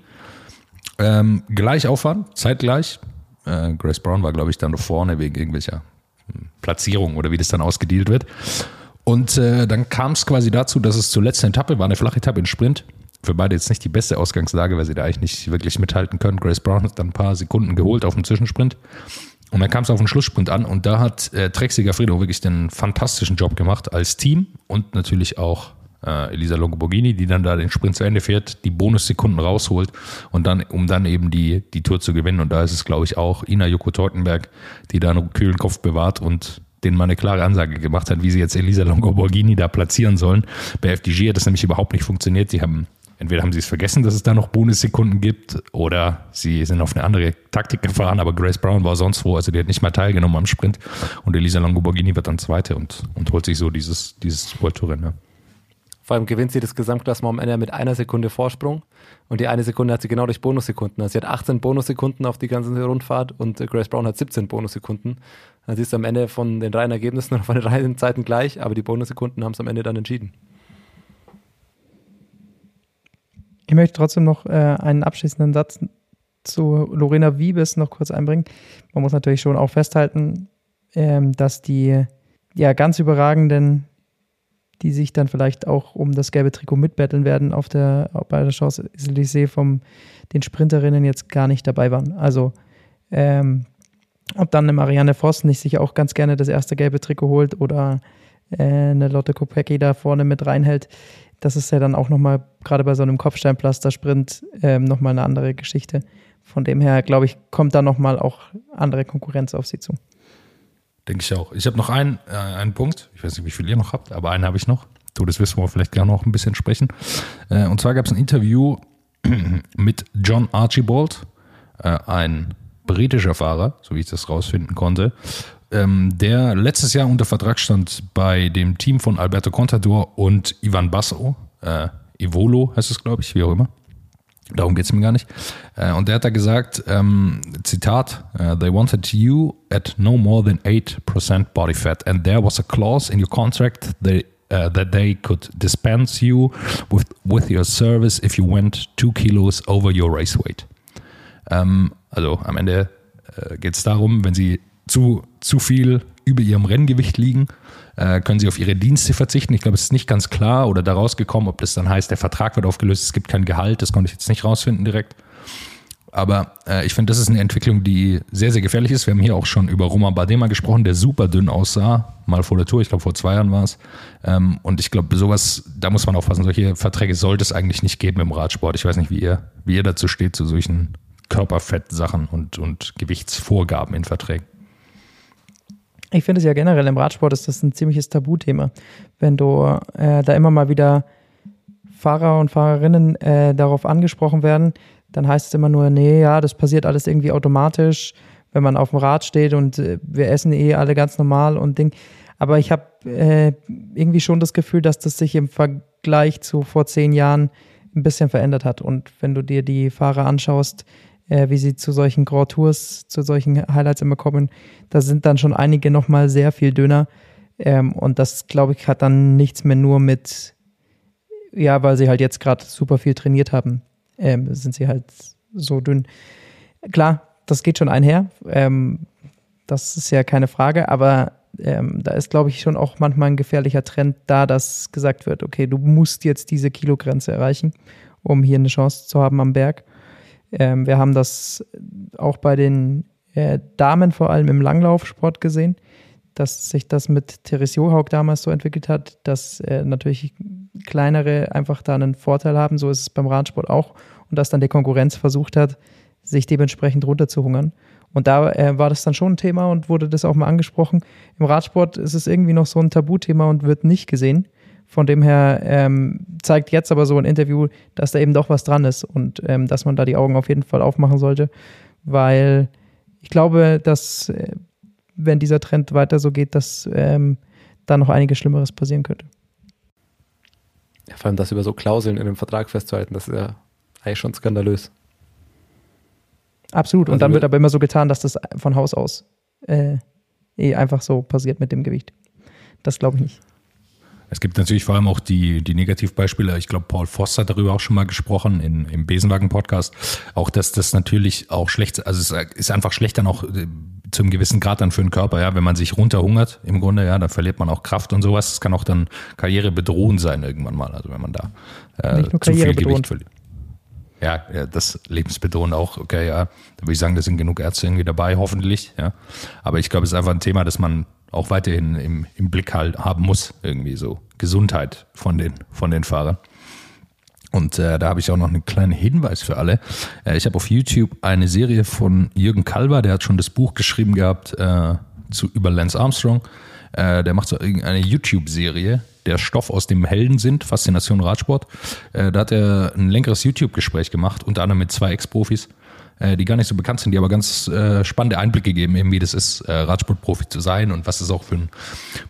ähm, gleich auffahren, zeitgleich. Äh, Grace Brown war, glaube ich, dann noch vorne wegen irgendwelcher hm, Platzierung oder wie das dann ausgedealt wird. Und äh, dann kam es quasi dazu, dass es zur letzten Etappe war, eine flache Etappe in Sprint. Für beide jetzt nicht die beste Ausgangslage, weil sie da eigentlich nicht wirklich mithalten können. Grace Brown hat dann ein paar Sekunden geholt auf dem Zwischensprint. Und dann kam es auf den Schlusssprint an und da hat äh, Trexiger Frido wirklich den fantastischen Job gemacht als Team und natürlich auch äh, Elisa Longoborghini, die dann da den Sprint zu Ende fährt, die Bonussekunden rausholt und dann, um dann eben die, die Tour zu gewinnen. Und da ist es, glaube ich, auch Ina Joko Teutenberg, die da einen kühlen Kopf bewahrt und denen mal eine klare Ansage gemacht hat, wie sie jetzt Elisa Longo-Borghini da platzieren sollen. Bei FDG hat das nämlich überhaupt nicht funktioniert. Sie haben entweder haben sie es vergessen, dass es da noch Bonussekunden gibt, oder sie sind auf eine andere Taktik gefahren, aber Grace Brown war sonst wo, also die hat nicht mal teilgenommen am Sprint und Elisa Longoborghini wird dann Zweite und, und holt sich so dieses, dieses World Tour Rennen. Vor allem gewinnt sie das Gesamtklassement am Ende mit einer Sekunde Vorsprung. Und die eine Sekunde hat sie genau durch Bonussekunden. Also sie hat 18 Bonussekunden auf die ganze Rundfahrt und äh, Grace Brown hat 17 Bonussekunden. Dann siehst du am Ende von den reinen Ergebnissen und von den reinen Zeiten gleich, aber die Bonussekunden haben es am Ende dann entschieden. Ich möchte trotzdem noch äh, einen abschließenden Satz zu Lorena Wiebes noch kurz einbringen. Man muss natürlich schon auch festhalten, ähm, dass die ja ganz überragenden, die sich dann vielleicht auch um das gelbe Trikot mitbetteln werden auf der bei der Chance Elysée vom den Sprinterinnen jetzt gar nicht dabei waren. Also ähm, ob dann eine Marianne Voss nicht sich auch ganz gerne das erste gelbe Trikot holt oder äh, eine Lotte Kopecki da vorne mit reinhält, das ist ja dann auch nochmal, gerade bei so einem Kopfsteinpflaster-Sprint, ähm, nochmal eine andere Geschichte. Von dem her, glaube ich, kommt da nochmal auch andere Konkurrenz auf sie zu. Denke ich auch. Ich habe noch einen, äh, einen Punkt. Ich weiß nicht, wie viel ihr noch habt, aber einen habe ich noch. Du, das wissen wir vielleicht gerne noch ein bisschen sprechen. Äh, und zwar gab es ein Interview [clears throat] mit John Archibald, äh, ein britischer Fahrer, so wie ich das rausfinden konnte, ähm, der letztes Jahr unter Vertrag stand bei dem Team von Alberto Contador und Ivan Basso. Äh, Evolo heißt es, glaube ich, wie auch immer. Darum geht es mir gar nicht. Äh, und der hat da gesagt, ähm, Zitat, uh, they wanted you at no more than 8% body fat and there was a clause in your contract they, uh, that they could dispense you with, with your service if you went two kilos over your race weight. Ähm, also am Ende äh, geht es darum, wenn sie zu, zu viel über ihrem Renngewicht liegen, äh, können sie auf ihre Dienste verzichten. Ich glaube, es ist nicht ganz klar oder daraus gekommen, ob das dann heißt, der Vertrag wird aufgelöst, es gibt kein Gehalt, das konnte ich jetzt nicht rausfinden direkt. Aber äh, ich finde, das ist eine Entwicklung, die sehr, sehr gefährlich ist. Wir haben hier auch schon über Roman Badema gesprochen, der super dünn aussah, mal vor der Tour, ich glaube vor zwei Jahren war es. Ähm, und ich glaube, sowas, da muss man aufpassen, solche Verträge sollte es eigentlich nicht geben im Radsport. Ich weiß nicht, wie ihr, wie ihr dazu steht, zu solchen Körperfettsachen und, und Gewichtsvorgaben in Verträgen. Ich finde es ja generell im Radsport ist das ein ziemliches Tabuthema. Wenn du äh, da immer mal wieder Fahrer und Fahrerinnen äh, darauf angesprochen werden, dann heißt es immer nur, nee, ja, das passiert alles irgendwie automatisch, wenn man auf dem Rad steht und äh, wir essen eh alle ganz normal und Ding. Aber ich habe äh, irgendwie schon das Gefühl, dass das sich im Vergleich zu vor zehn Jahren ein bisschen verändert hat. Und wenn du dir die Fahrer anschaust, äh, wie sie zu solchen Grand Tours, zu solchen Highlights immer kommen, da sind dann schon einige nochmal sehr viel dünner. Ähm, und das, glaube ich, hat dann nichts mehr nur mit, ja, weil sie halt jetzt gerade super viel trainiert haben, ähm, sind sie halt so dünn. Klar, das geht schon einher. Ähm, das ist ja keine Frage, aber ähm, da ist, glaube ich, schon auch manchmal ein gefährlicher Trend da, dass gesagt wird, okay, du musst jetzt diese Kilogrenze erreichen, um hier eine Chance zu haben am Berg. Ähm, wir haben das auch bei den äh, Damen vor allem im Langlaufsport gesehen, dass sich das mit Therese Johaug damals so entwickelt hat, dass äh, natürlich kleinere einfach da einen Vorteil haben. So ist es beim Radsport auch. Und dass dann die Konkurrenz versucht hat, sich dementsprechend runterzuhungern. Und da äh, war das dann schon ein Thema und wurde das auch mal angesprochen. Im Radsport ist es irgendwie noch so ein Tabuthema und wird nicht gesehen. Von dem her ähm, zeigt jetzt aber so ein Interview, dass da eben doch was dran ist und ähm, dass man da die Augen auf jeden Fall aufmachen sollte, weil ich glaube, dass äh, wenn dieser Trend weiter so geht, dass ähm, da noch einiges Schlimmeres passieren könnte. Ja, vor allem das über so Klauseln in einem Vertrag festzuhalten, das ist ja eigentlich schon skandalös. Absolut. Und also dann wird aber immer so getan, dass das von Haus aus äh, eh einfach so passiert mit dem Gewicht. Das glaube ich nicht. Es gibt natürlich vor allem auch die, die Negativbeispiele. Ich glaube, Paul Voss hat darüber auch schon mal gesprochen in, im Besenwagen-Podcast. Auch, dass das natürlich auch schlecht, also es ist einfach schlecht dann auch äh, zu einem gewissen Grad dann für den Körper, ja. Wenn man sich runterhungert, im Grunde, ja, dann verliert man auch Kraft und sowas. Es kann auch dann karrierebedrohend sein irgendwann mal. Also wenn man da äh, zu viel Gewicht verliert. Ja, ja, das lebensbedrohend auch, okay, ja. Da würde ich sagen, da sind genug Ärzte irgendwie dabei, hoffentlich, ja. Aber ich glaube, es ist einfach ein Thema, das man auch weiterhin im, im Blick halt haben muss, irgendwie so Gesundheit von den, von den Fahrern. Und äh, da habe ich auch noch einen kleinen Hinweis für alle. Äh, ich habe auf YouTube eine Serie von Jürgen Kalber, der hat schon das Buch geschrieben gehabt äh, zu, über Lance Armstrong. Äh, der macht so eine YouTube-Serie, der Stoff aus dem Helden sind, Faszination Radsport. Äh, da hat er ein längeres YouTube-Gespräch gemacht, unter anderem mit zwei Ex-Profis. Äh, die gar nicht so bekannt sind, die aber ganz äh, spannende Einblicke geben, eben wie das ist, äh, Radsportprofi zu sein und was es auch für ein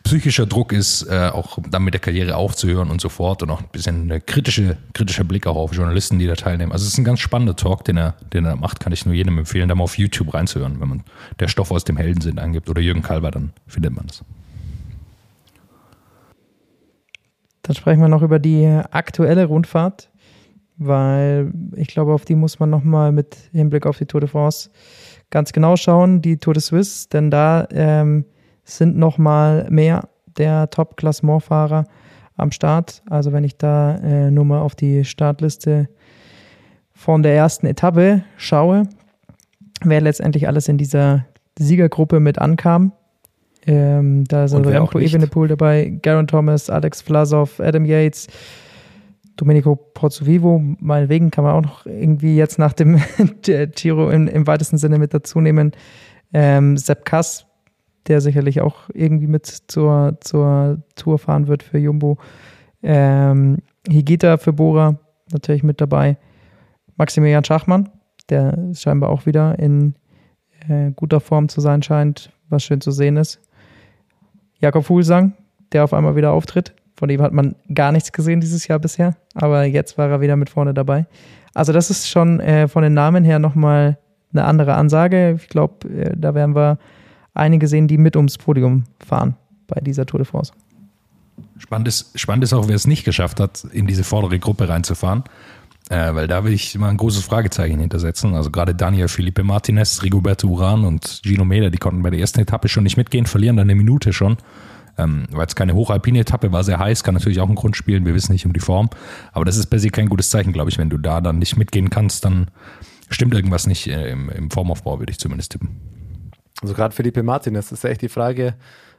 psychischer Druck ist, äh, auch dann mit der Karriere aufzuhören und so fort und auch ein bisschen eine kritische, kritischer Blick auch auf Journalisten, die da teilnehmen. Also es ist ein ganz spannender Talk, den er, den er macht, kann ich nur jedem empfehlen, da mal auf YouTube reinzuhören, wenn man der Stoff aus dem Heldensinn angibt oder Jürgen Kalber, dann findet man es. Dann sprechen wir noch über die aktuelle Rundfahrt, weil ich glaube, auf die muss man nochmal mit Hinblick auf die Tour de France ganz genau schauen, die Tour de Suisse, denn da ähm, sind nochmal mehr der Top-Klassementfahrer am Start. Also wenn ich da äh, nur mal auf die Startliste von der ersten Etappe schaue, wer letztendlich alles in dieser Siegergruppe mit ankam, ähm, da sind Remco Evenepoel dabei, Garen Thomas, Alex Vlasov, Adam Yates, Domenico Pozzovivo, meinetwegen kann man auch noch irgendwie jetzt nach dem [laughs] Giro im, im, weitesten Sinne mit dazu nehmen. Ähm, Sepp Kass, der sicherlich auch irgendwie mit zur, zur Tour fahren wird für Jumbo. Ähm, Higita für Bora natürlich mit dabei. Maximilian Schachmann, der scheinbar auch wieder in äh, guter Form zu sein scheint, was schön zu sehen ist. Jakob Fuglsang, der auf einmal wieder auftritt. Von dem hat man gar nichts gesehen dieses Jahr bisher, aber jetzt war er wieder mit vorne dabei. Also das ist schon äh, von den Namen her nochmal eine andere Ansage. Ich glaube, äh, da werden wir einige sehen, die mit ums Podium fahren bei dieser Tour de France. Spannend ist, spannend ist auch, wer es nicht geschafft hat, in diese vordere Gruppe reinzufahren. Äh, weil da will ich mal ein großes Fragezeichen hintersetzen. Also gerade Daniel Felipe Martinez, Rigoberto Uran und Gino Meder, die konnten bei der ersten Etappe schon nicht mitgehen, verlieren dann eine Minute schon. Ähm, weil es keine hochalpine Etappe war, sehr heiß, kann natürlich auch einen Grund spielen, wir wissen nicht um die Form. Aber das ist per se kein gutes Zeichen, glaube ich. Wenn du da dann nicht mitgehen kannst, dann stimmt irgendwas nicht äh, im, im Formaufbau, würde ich zumindest tippen. Also gerade Felipe Martinez ist ja echt die Frage,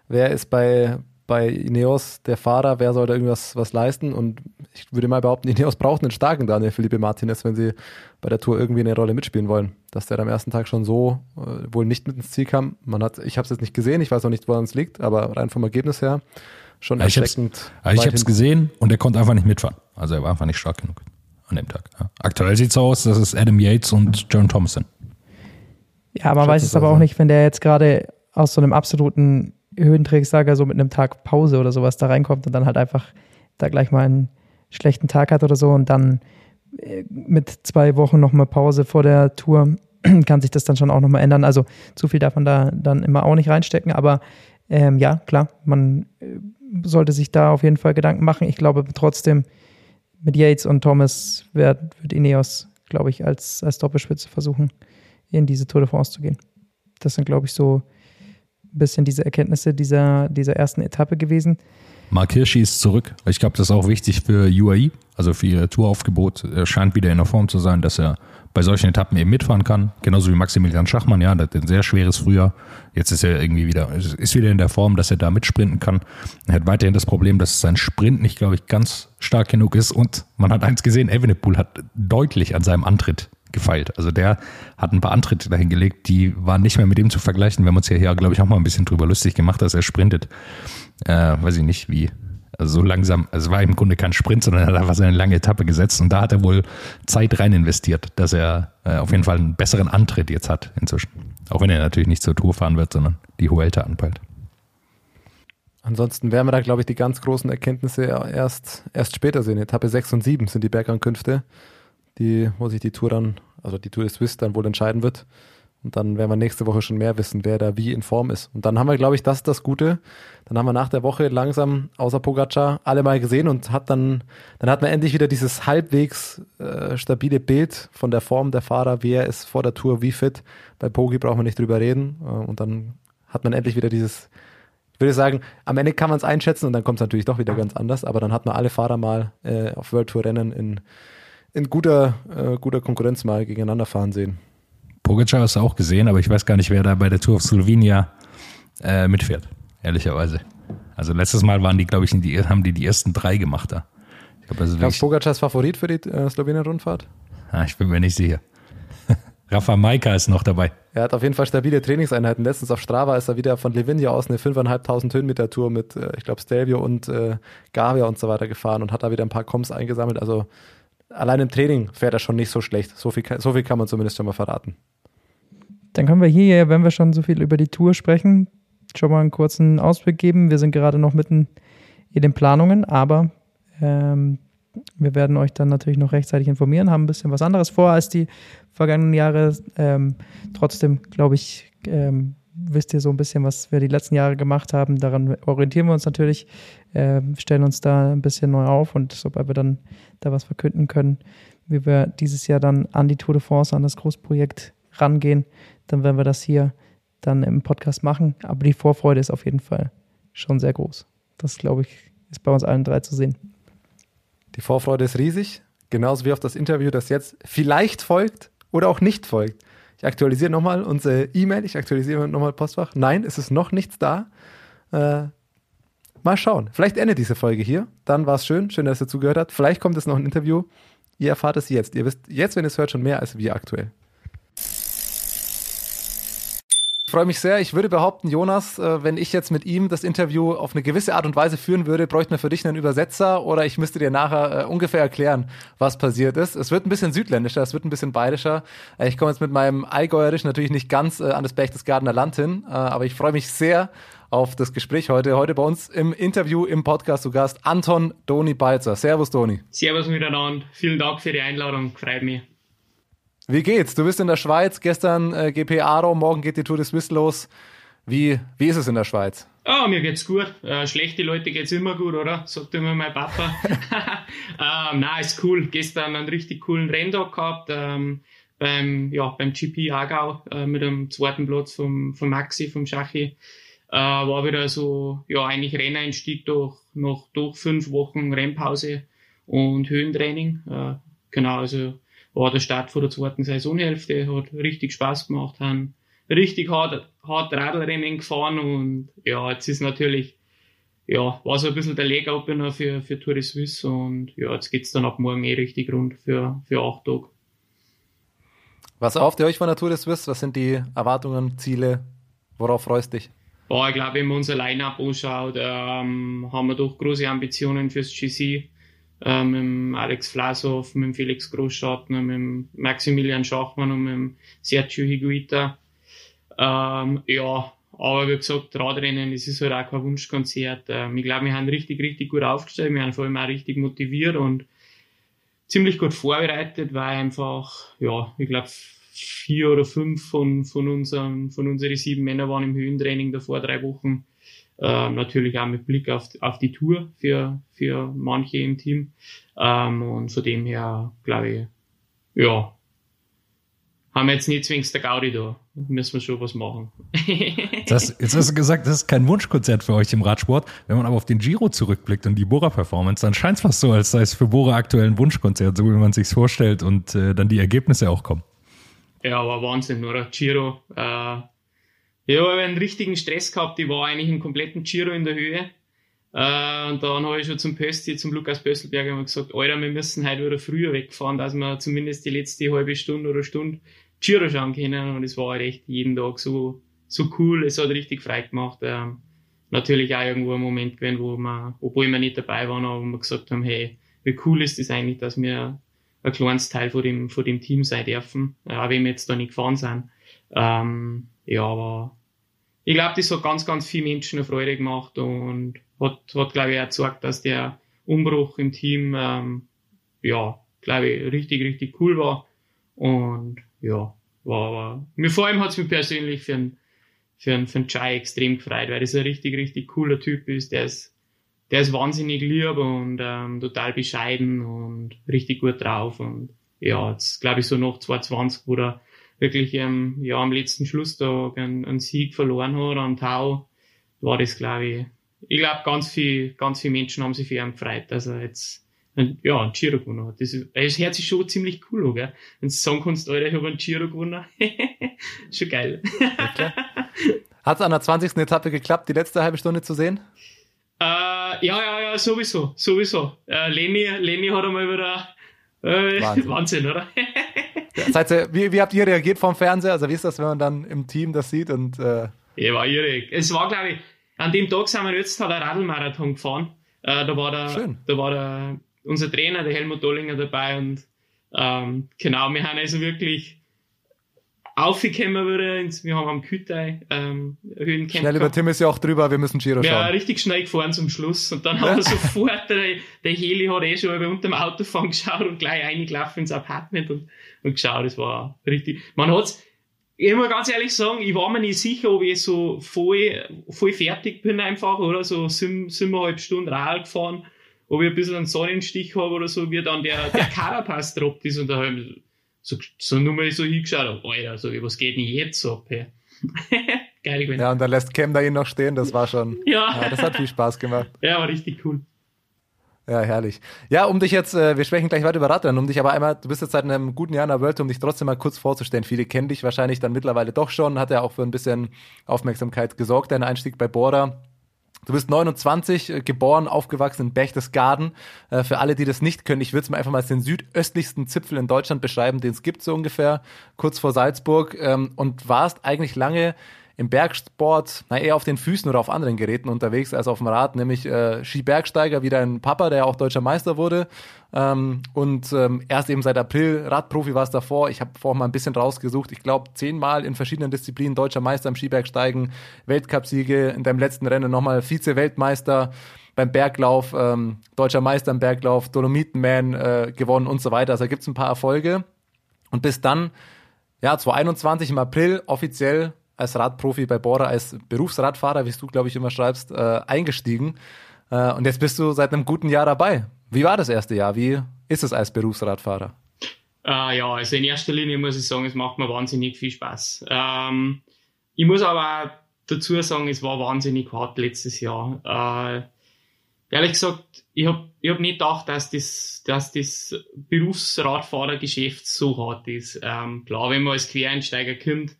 wer ist bei, bei Ineos der Fahrer, wer soll da irgendwas was leisten? Und ich würde mal behaupten, [laughs] Ineos braucht einen starken Daniel Felipe Martinez, wenn sie bei der Tour irgendwie eine Rolle mitspielen wollen. Dass der am ersten Tag schon so äh, wohl nicht mit ins Ziel kam. Man hat, ich habe es jetzt nicht gesehen, ich weiß auch nicht, woran es liegt, aber rein vom Ergebnis her schon ja, erschreckend. Ich habe es gesehen und er konnte einfach nicht mitfahren. Also er war einfach nicht stark genug an dem Tag. Ja. Aktuell sieht es aus, dass es Adam Yates und John Thomas Ja, man weiß es aber auch nicht, wenn der jetzt gerade aus so einem absoluten Höhenträgersager so mit einem Tag Pause oder sowas da reinkommt und dann halt einfach da gleich mal einen schlechten Tag hat oder so und dann mit zwei Wochen nochmal Pause vor der Tour [clears throat] kann sich das dann schon auch nochmal ändern. Also zu viel darf man da dann immer auch nicht reinstecken, aber ähm, ja, klar, man äh, sollte sich da auf jeden Fall Gedanken machen. Ich glaube trotzdem, mit Yates und Thomas wird, wird Ineos, glaube ich, als, als Doppelspitze versuchen, in diese Tour de France zu gehen. Das sind, glaube ich, so ein bisschen diese Erkenntnisse dieser, dieser ersten Etappe gewesen. Mark Hirschi ist zurück. Ich glaube, das ist auch wichtig für UAE, also für ihr Touraufgebot. Er scheint wieder in der Form zu sein, dass er bei solchen Etappen eben mitfahren kann. Genauso wie Maximilian Schachmann, ja, der hat ein sehr schweres Frühjahr. Jetzt ist er irgendwie wieder, ist wieder in der Form, dass er da mitsprinten kann. Er hat weiterhin das Problem, dass sein Sprint nicht, glaube ich, ganz stark genug ist. Und man hat eins gesehen, Evenepoel hat deutlich an seinem Antritt gefeilt. Also der hat ein paar Antritte dahingelegt, die waren nicht mehr mit dem zu vergleichen. Wir haben uns ja hier, glaube ich, auch mal ein bisschen drüber lustig gemacht, dass er sprintet. Äh, weiß ich nicht, wie. Also so langsam, also es war im Grunde kein Sprint, sondern er hat einfach seine lange Etappe gesetzt und da hat er wohl Zeit rein investiert, dass er äh, auf jeden Fall einen besseren Antritt jetzt hat inzwischen. Auch wenn er natürlich nicht zur Tour fahren wird, sondern die Huelta anpeilt. Ansonsten werden wir da, glaube ich, die ganz großen Erkenntnisse erst, erst später sehen. Etappe 6 und 7 sind die Bergankünfte die, wo sich die Tour dann, also die Tour des Swiss dann wohl entscheiden wird. Und dann werden wir nächste Woche schon mehr wissen, wer da wie in Form ist. Und dann haben wir, glaube ich, das ist das Gute. Dann haben wir nach der Woche langsam außer Pogacar alle mal gesehen und hat dann, dann hat man endlich wieder dieses halbwegs äh, stabile Bild von der Form der Fahrer, wer ist vor der Tour wie fit. Bei Pogi braucht man nicht drüber reden. Äh, und dann hat man endlich wieder dieses, ich würde sagen, am Ende kann man es einschätzen und dann kommt es natürlich doch wieder ganz anders. Aber dann hat man alle Fahrer mal äh, auf World Tour Rennen in in guter, äh, guter Konkurrenz mal gegeneinander fahren sehen. Pogacar hast du auch gesehen, aber ich weiß gar nicht, wer da bei der Tour of Slovenia äh, mitfährt, ehrlicherweise. Also letztes Mal waren die, glaube ich, die, haben die die ersten drei gemacht da. Ich glaube, also Ist Pogacars Favorit für die äh, Slowenien-Rundfahrt? Ah, ich bin mir nicht sicher. [laughs] Rafa Maika ist noch dabei. Er hat auf jeden Fall stabile Trainingseinheiten. Letztens auf Strava ist er wieder von Livigno aus eine 5.500 Höhenmeter Tour mit, äh, ich glaube, Stelvio und äh, Gavia und so weiter gefahren und hat da wieder ein paar Koms eingesammelt. Also allein im Training fährt er schon nicht so schlecht. So viel, so viel kann man zumindest schon mal verraten. Dann können wir hier, wenn wir schon so viel über die Tour sprechen, schon mal einen kurzen Ausblick geben. Wir sind gerade noch mitten in den Planungen, aber ähm, wir werden euch dann natürlich noch rechtzeitig informieren, haben ein bisschen was anderes vor als die vergangenen Jahre. Ähm, trotzdem, glaube ich, ähm, wisst ihr so ein bisschen, was wir die letzten Jahre gemacht haben. Daran orientieren wir uns natürlich, äh, stellen uns da ein bisschen neu auf und sobald wir dann da was verkünden können, wie wir dieses Jahr dann an die Tour de France, an das Großprojekt rangehen, dann werden wir das hier dann im Podcast machen. Aber die Vorfreude ist auf jeden Fall schon sehr groß. Das, glaube ich, ist bei uns allen drei zu sehen. Die Vorfreude ist riesig, genauso wie auf das Interview, das jetzt vielleicht folgt oder auch nicht folgt. Ich aktualisiere nochmal unsere E-Mail, ich aktualisiere nochmal Postfach. Nein, es ist noch nichts da. Äh, mal schauen. Vielleicht endet diese Folge hier. Dann war es schön. Schön, dass ihr zugehört habt. Vielleicht kommt es noch ein Interview. Ihr erfahrt es jetzt. Ihr wisst jetzt, wenn ihr es hört, schon mehr als wir aktuell. Ich freue mich sehr. Ich würde behaupten, Jonas, äh, wenn ich jetzt mit ihm das Interview auf eine gewisse Art und Weise führen würde, bräuchte man für dich einen Übersetzer oder ich müsste dir nachher äh, ungefähr erklären, was passiert ist. Es wird ein bisschen südländischer, es wird ein bisschen bayerischer. Äh, ich komme jetzt mit meinem Allgäuerisch natürlich nicht ganz an das Berchtesgadener Land hin, aber ich freue mich sehr auf das Gespräch heute. Heute bei uns im Interview im Podcast zu Gast Anton Doni Balzer. Servus, Doni. Servus miteinander. Vielen Dank für die Einladung. Freut mich. Wie geht's? Du bist in der Schweiz, gestern äh, GP Aro, morgen geht die Tour de Suisse los. Wie, wie ist es in der Schweiz? Ah, mir geht's gut. Äh, schlechte Leute geht's immer gut, oder? Sagt immer mein Papa. [laughs] [laughs] ähm, na, ist cool. Gestern einen richtig coolen Renntag gehabt. Ähm, beim, ja, beim GP Aargau äh, mit dem zweiten Platz vom, vom Maxi, vom Schachi. Äh, war wieder so, ja, eigentlich Renneinstieg durch, noch durch fünf Wochen Rennpause und Höhentraining. Äh, genau, also war der Start vor der zweiten Saisonhälfte, hat richtig Spaß gemacht, haben richtig hart, hart Radlrennen gefahren und ja, jetzt ist natürlich, ja, war so ein bisschen der Leg-Opener für, für Tour de Suisse und ja, jetzt geht's dann ab morgen eh richtig rund für, für acht Tage. Was erhofft ihr euch von der Tour de Suisse? Was sind die Erwartungen, Ziele? Worauf freust du dich? Boah, ich glaube, wenn man unser Line-Up anschaut, ähm, haben wir doch große Ambitionen fürs GC äh, mit dem Alex Vlasov, mit dem Felix Großschattner, mit dem Maximilian Schachmann und mit dem Sergio Higuita. Ähm, ja, aber wie gesagt, Radrennen, das ist halt auch kein Wunschkonzert. Ähm, ich glaube, wir haben richtig, richtig gut aufgestellt, wir haben vor allem auch richtig motiviert und ziemlich gut vorbereitet, weil einfach, ja, ich glaube, vier oder fünf von, von unseren, von unseren sieben Männern waren im Höhentraining davor drei Wochen. Ähm, natürlich auch mit Blick auf, auf die Tour für, für manche im Team. Ähm, und von dem her, glaube ich, ja, haben wir jetzt nicht zwingend der Gaudi da. Müssen wir schon was machen. das, jetzt hast du gesagt, das ist kein Wunschkonzert für euch im Radsport. Wenn man aber auf den Giro zurückblickt und die Bora-Performance, dann scheint es fast so, als sei es für Bora aktuell ein Wunschkonzert, so wie man sich vorstellt und äh, dann die Ergebnisse auch kommen. Ja, aber Wahnsinn, oder? Giro, äh, ich habe einen richtigen Stress gehabt. Ich war eigentlich im kompletten Giro in der Höhe. Äh, und dann habe ich schon zum Pösti, zum Lukas Pöstelberger gesagt, Alter, wir müssen heute wieder früher wegfahren, dass wir zumindest die letzte halbe Stunde oder Stunde Giro schauen können. Und es war halt echt jeden Tag so, so cool. Es hat richtig frei gemacht. Ähm, natürlich auch irgendwo ein Moment gewesen, wo wir, obwohl wir nicht dabei waren, aber wir gesagt haben, hey, wie cool ist das eigentlich, dass wir ein kleines Teil von dem, von dem Team sein dürfen, auch wenn wir jetzt da nicht gefahren sind. Ähm, ja, aber ich glaube, das hat ganz, ganz viele Menschen eine Freude gemacht und hat, hat glaube ich, gezeigt, dass der Umbruch im Team, ähm, ja, glaube ich, richtig, richtig cool war. Und ja, war, war mir vor allem hat es mich persönlich für einen für einen, für einen Chai extrem gefreut, weil das ein richtig, richtig cooler Typ ist. Der ist, der ist wahnsinnig lieb und ähm, total bescheiden und richtig gut drauf. Und ja, jetzt glaube ich so nach 2020, wo er wirklich ähm, ja, am letzten Schlusstag einen, einen Sieg verloren hat an Tau, war das, glaube ich, ich glaube, ganz viel, ganz viele Menschen haben sich für ihn gefreut, dass er jetzt ja, einen Giro gewonnen hat. Das, das hört sich schon ziemlich cool an, gell? Wenn du sagen kannst, Alter, ich habe einen Giro gewonnen. [laughs] schon geil. Hat es an der 20. Etappe geklappt, die letzte halbe Stunde zu sehen? Äh, ja, ja, ja, sowieso, sowieso. Äh, Lenny, Lenny hat einmal wieder äh, Wahnsinn. [laughs] Wahnsinn, oder? Seid ihr, wie, wie habt ihr reagiert vom Fernseher? Also wie ist das, wenn man dann im Team das sieht und äh Ja, war irre. Es war, glaube ich, an dem Tag sind wir jetzt halt ein Radlmarathon gefahren. Äh, da war der, Schön. da war der unser Trainer, der Helmut Dollinger, dabei und ähm, genau, wir haben also wirklich aufgekommen ins, wir haben am Kütei ähm, Höhencamp Schnell über Tim ist ja auch drüber, wir müssen Giro ja, schauen. richtig schnell gefahren zum Schluss und dann haben wir sofort, der, der Heli hat eh schon unter dem Autofahren [laughs] geschaut und gleich eingelaufen ins Apartment und, und geschaut, das war richtig, man hat's, ich muss ganz ehrlich sagen, ich war mir nicht sicher, ob ich so voll, voll fertig bin einfach, oder? So sieben, siebeneinhalb Stunden Rad gefahren, ob ich ein bisschen einen Sonnenstich habe oder so, wie dann der, der [laughs] Carapaz droppt ist und da habe ich so, so nur mal so hingeschaut, oh, Alter, so, was geht denn jetzt ab, hey? [laughs] Geil gewesen. Ja, und dann lässt Cam da ihn noch stehen, das war schon, Ja. ja, das hat viel Spaß gemacht. Ja, war richtig cool. Ja, herrlich. Ja, um dich jetzt, äh, wir sprechen gleich weiter über Radrennen, um dich aber einmal, du bist jetzt seit einem guten Jahr in der Welt, um dich trotzdem mal kurz vorzustellen. Viele kennen dich wahrscheinlich dann mittlerweile doch schon, hat ja auch für ein bisschen Aufmerksamkeit gesorgt, dein Einstieg bei Bora. Du bist 29, äh, geboren, aufgewachsen in Berchtesgaden. Äh, für alle, die das nicht können, ich würde es mal einfach mal als den südöstlichsten Zipfel in Deutschland beschreiben, den es gibt so ungefähr, kurz vor Salzburg. Ähm, und warst eigentlich lange im Bergsport, na eher auf den Füßen oder auf anderen Geräten unterwegs als auf dem Rad, nämlich äh, Skibergsteiger wie dein Papa, der auch deutscher Meister wurde. Ähm, und ähm, erst eben seit April Radprofi war es davor. Ich habe vorher mal ein bisschen rausgesucht. Ich glaube, zehnmal in verschiedenen Disziplinen deutscher Meister im Skibergsteigen, Weltcupsiege, in deinem letzten Rennen nochmal Vize-Weltmeister beim Berglauf, ähm, deutscher Meister im Berglauf, Dolomitenman äh, gewonnen und so weiter. Also gibt's ein paar Erfolge. Und bis dann, ja, 2021 im April offiziell als Radprofi bei Bora, als Berufsradfahrer, wie du, glaube ich, immer schreibst, äh, eingestiegen. Äh, und jetzt bist du seit einem guten Jahr dabei. Wie war das erste Jahr? Wie ist es als Berufsradfahrer? Äh, ja, also in erster Linie muss ich sagen, es macht mir wahnsinnig viel Spaß. Ähm, ich muss aber dazu sagen, es war wahnsinnig hart letztes Jahr. Äh, ehrlich gesagt, ich habe ich hab nicht gedacht, dass das, dass das Berufsradfahrergeschäft so hart ist. Ähm, klar, wenn man als Quereinsteiger kommt,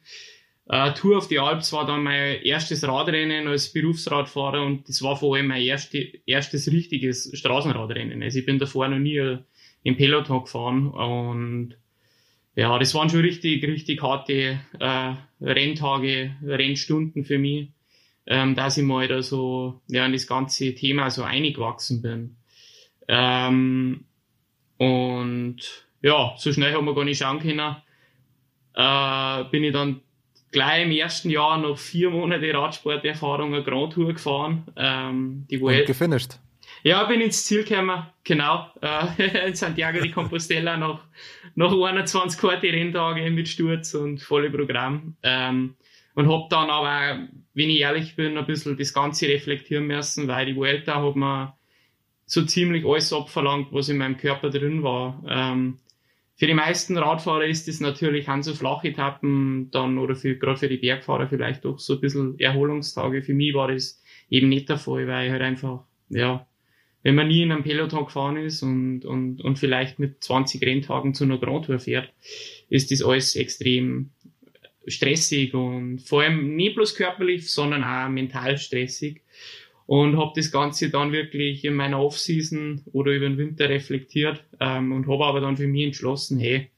äh, Tour of the Alps war dann mein erstes Radrennen als Berufsradfahrer und das war vor allem mein erste, erstes richtiges Straßenradrennen. Also ich bin davor noch nie äh, im Peloton gefahren und ja, das waren schon richtig, richtig harte äh, Renntage, Rennstunden für mich, ähm, dass ich mal da so ja, in das ganze Thema so eingewachsen bin. Ähm, und ja, so schnell haben wir gar nicht schauen können. Äh, bin ich dann gleich im ersten Jahr noch vier Monate Radsporterfahrung eine Grand Tour gefahren. Ähm, die Und Welt. gefinisht. Ja, bin ins Ziel gekommen, genau. Äh, [laughs] in Santiago de Compostela nach, nach 21 harte Renntage mit Sturz und volle Programm. Ähm, und hab dann aber, wenn ich ehrlich bin, ein bisschen das Ganze reflektieren müssen, weil die Vuelta hat mir so ziemlich alles abverlangt, was in meinem Körper drin war. Ähm, für die meisten Radfahrer ist es natürlich an so flache Etappen dann oder für, gerade für die Bergfahrer vielleicht doch so ein bisschen Erholungstage. Für mich war das eben nicht der Fall, weil ich halt einfach, ja, wenn man nie in einem Peloton gefahren ist und, und, und vielleicht mit 20 Renntagen zu einer Grand Tour fährt, ist das alles extrem stressig und vor allem nicht bloß körperlich, sondern auch mental stressig. Und habe das Ganze dann wirklich in meiner Off-Season oder über den Winter reflektiert ähm, und habe aber dann für mich entschlossen, hey,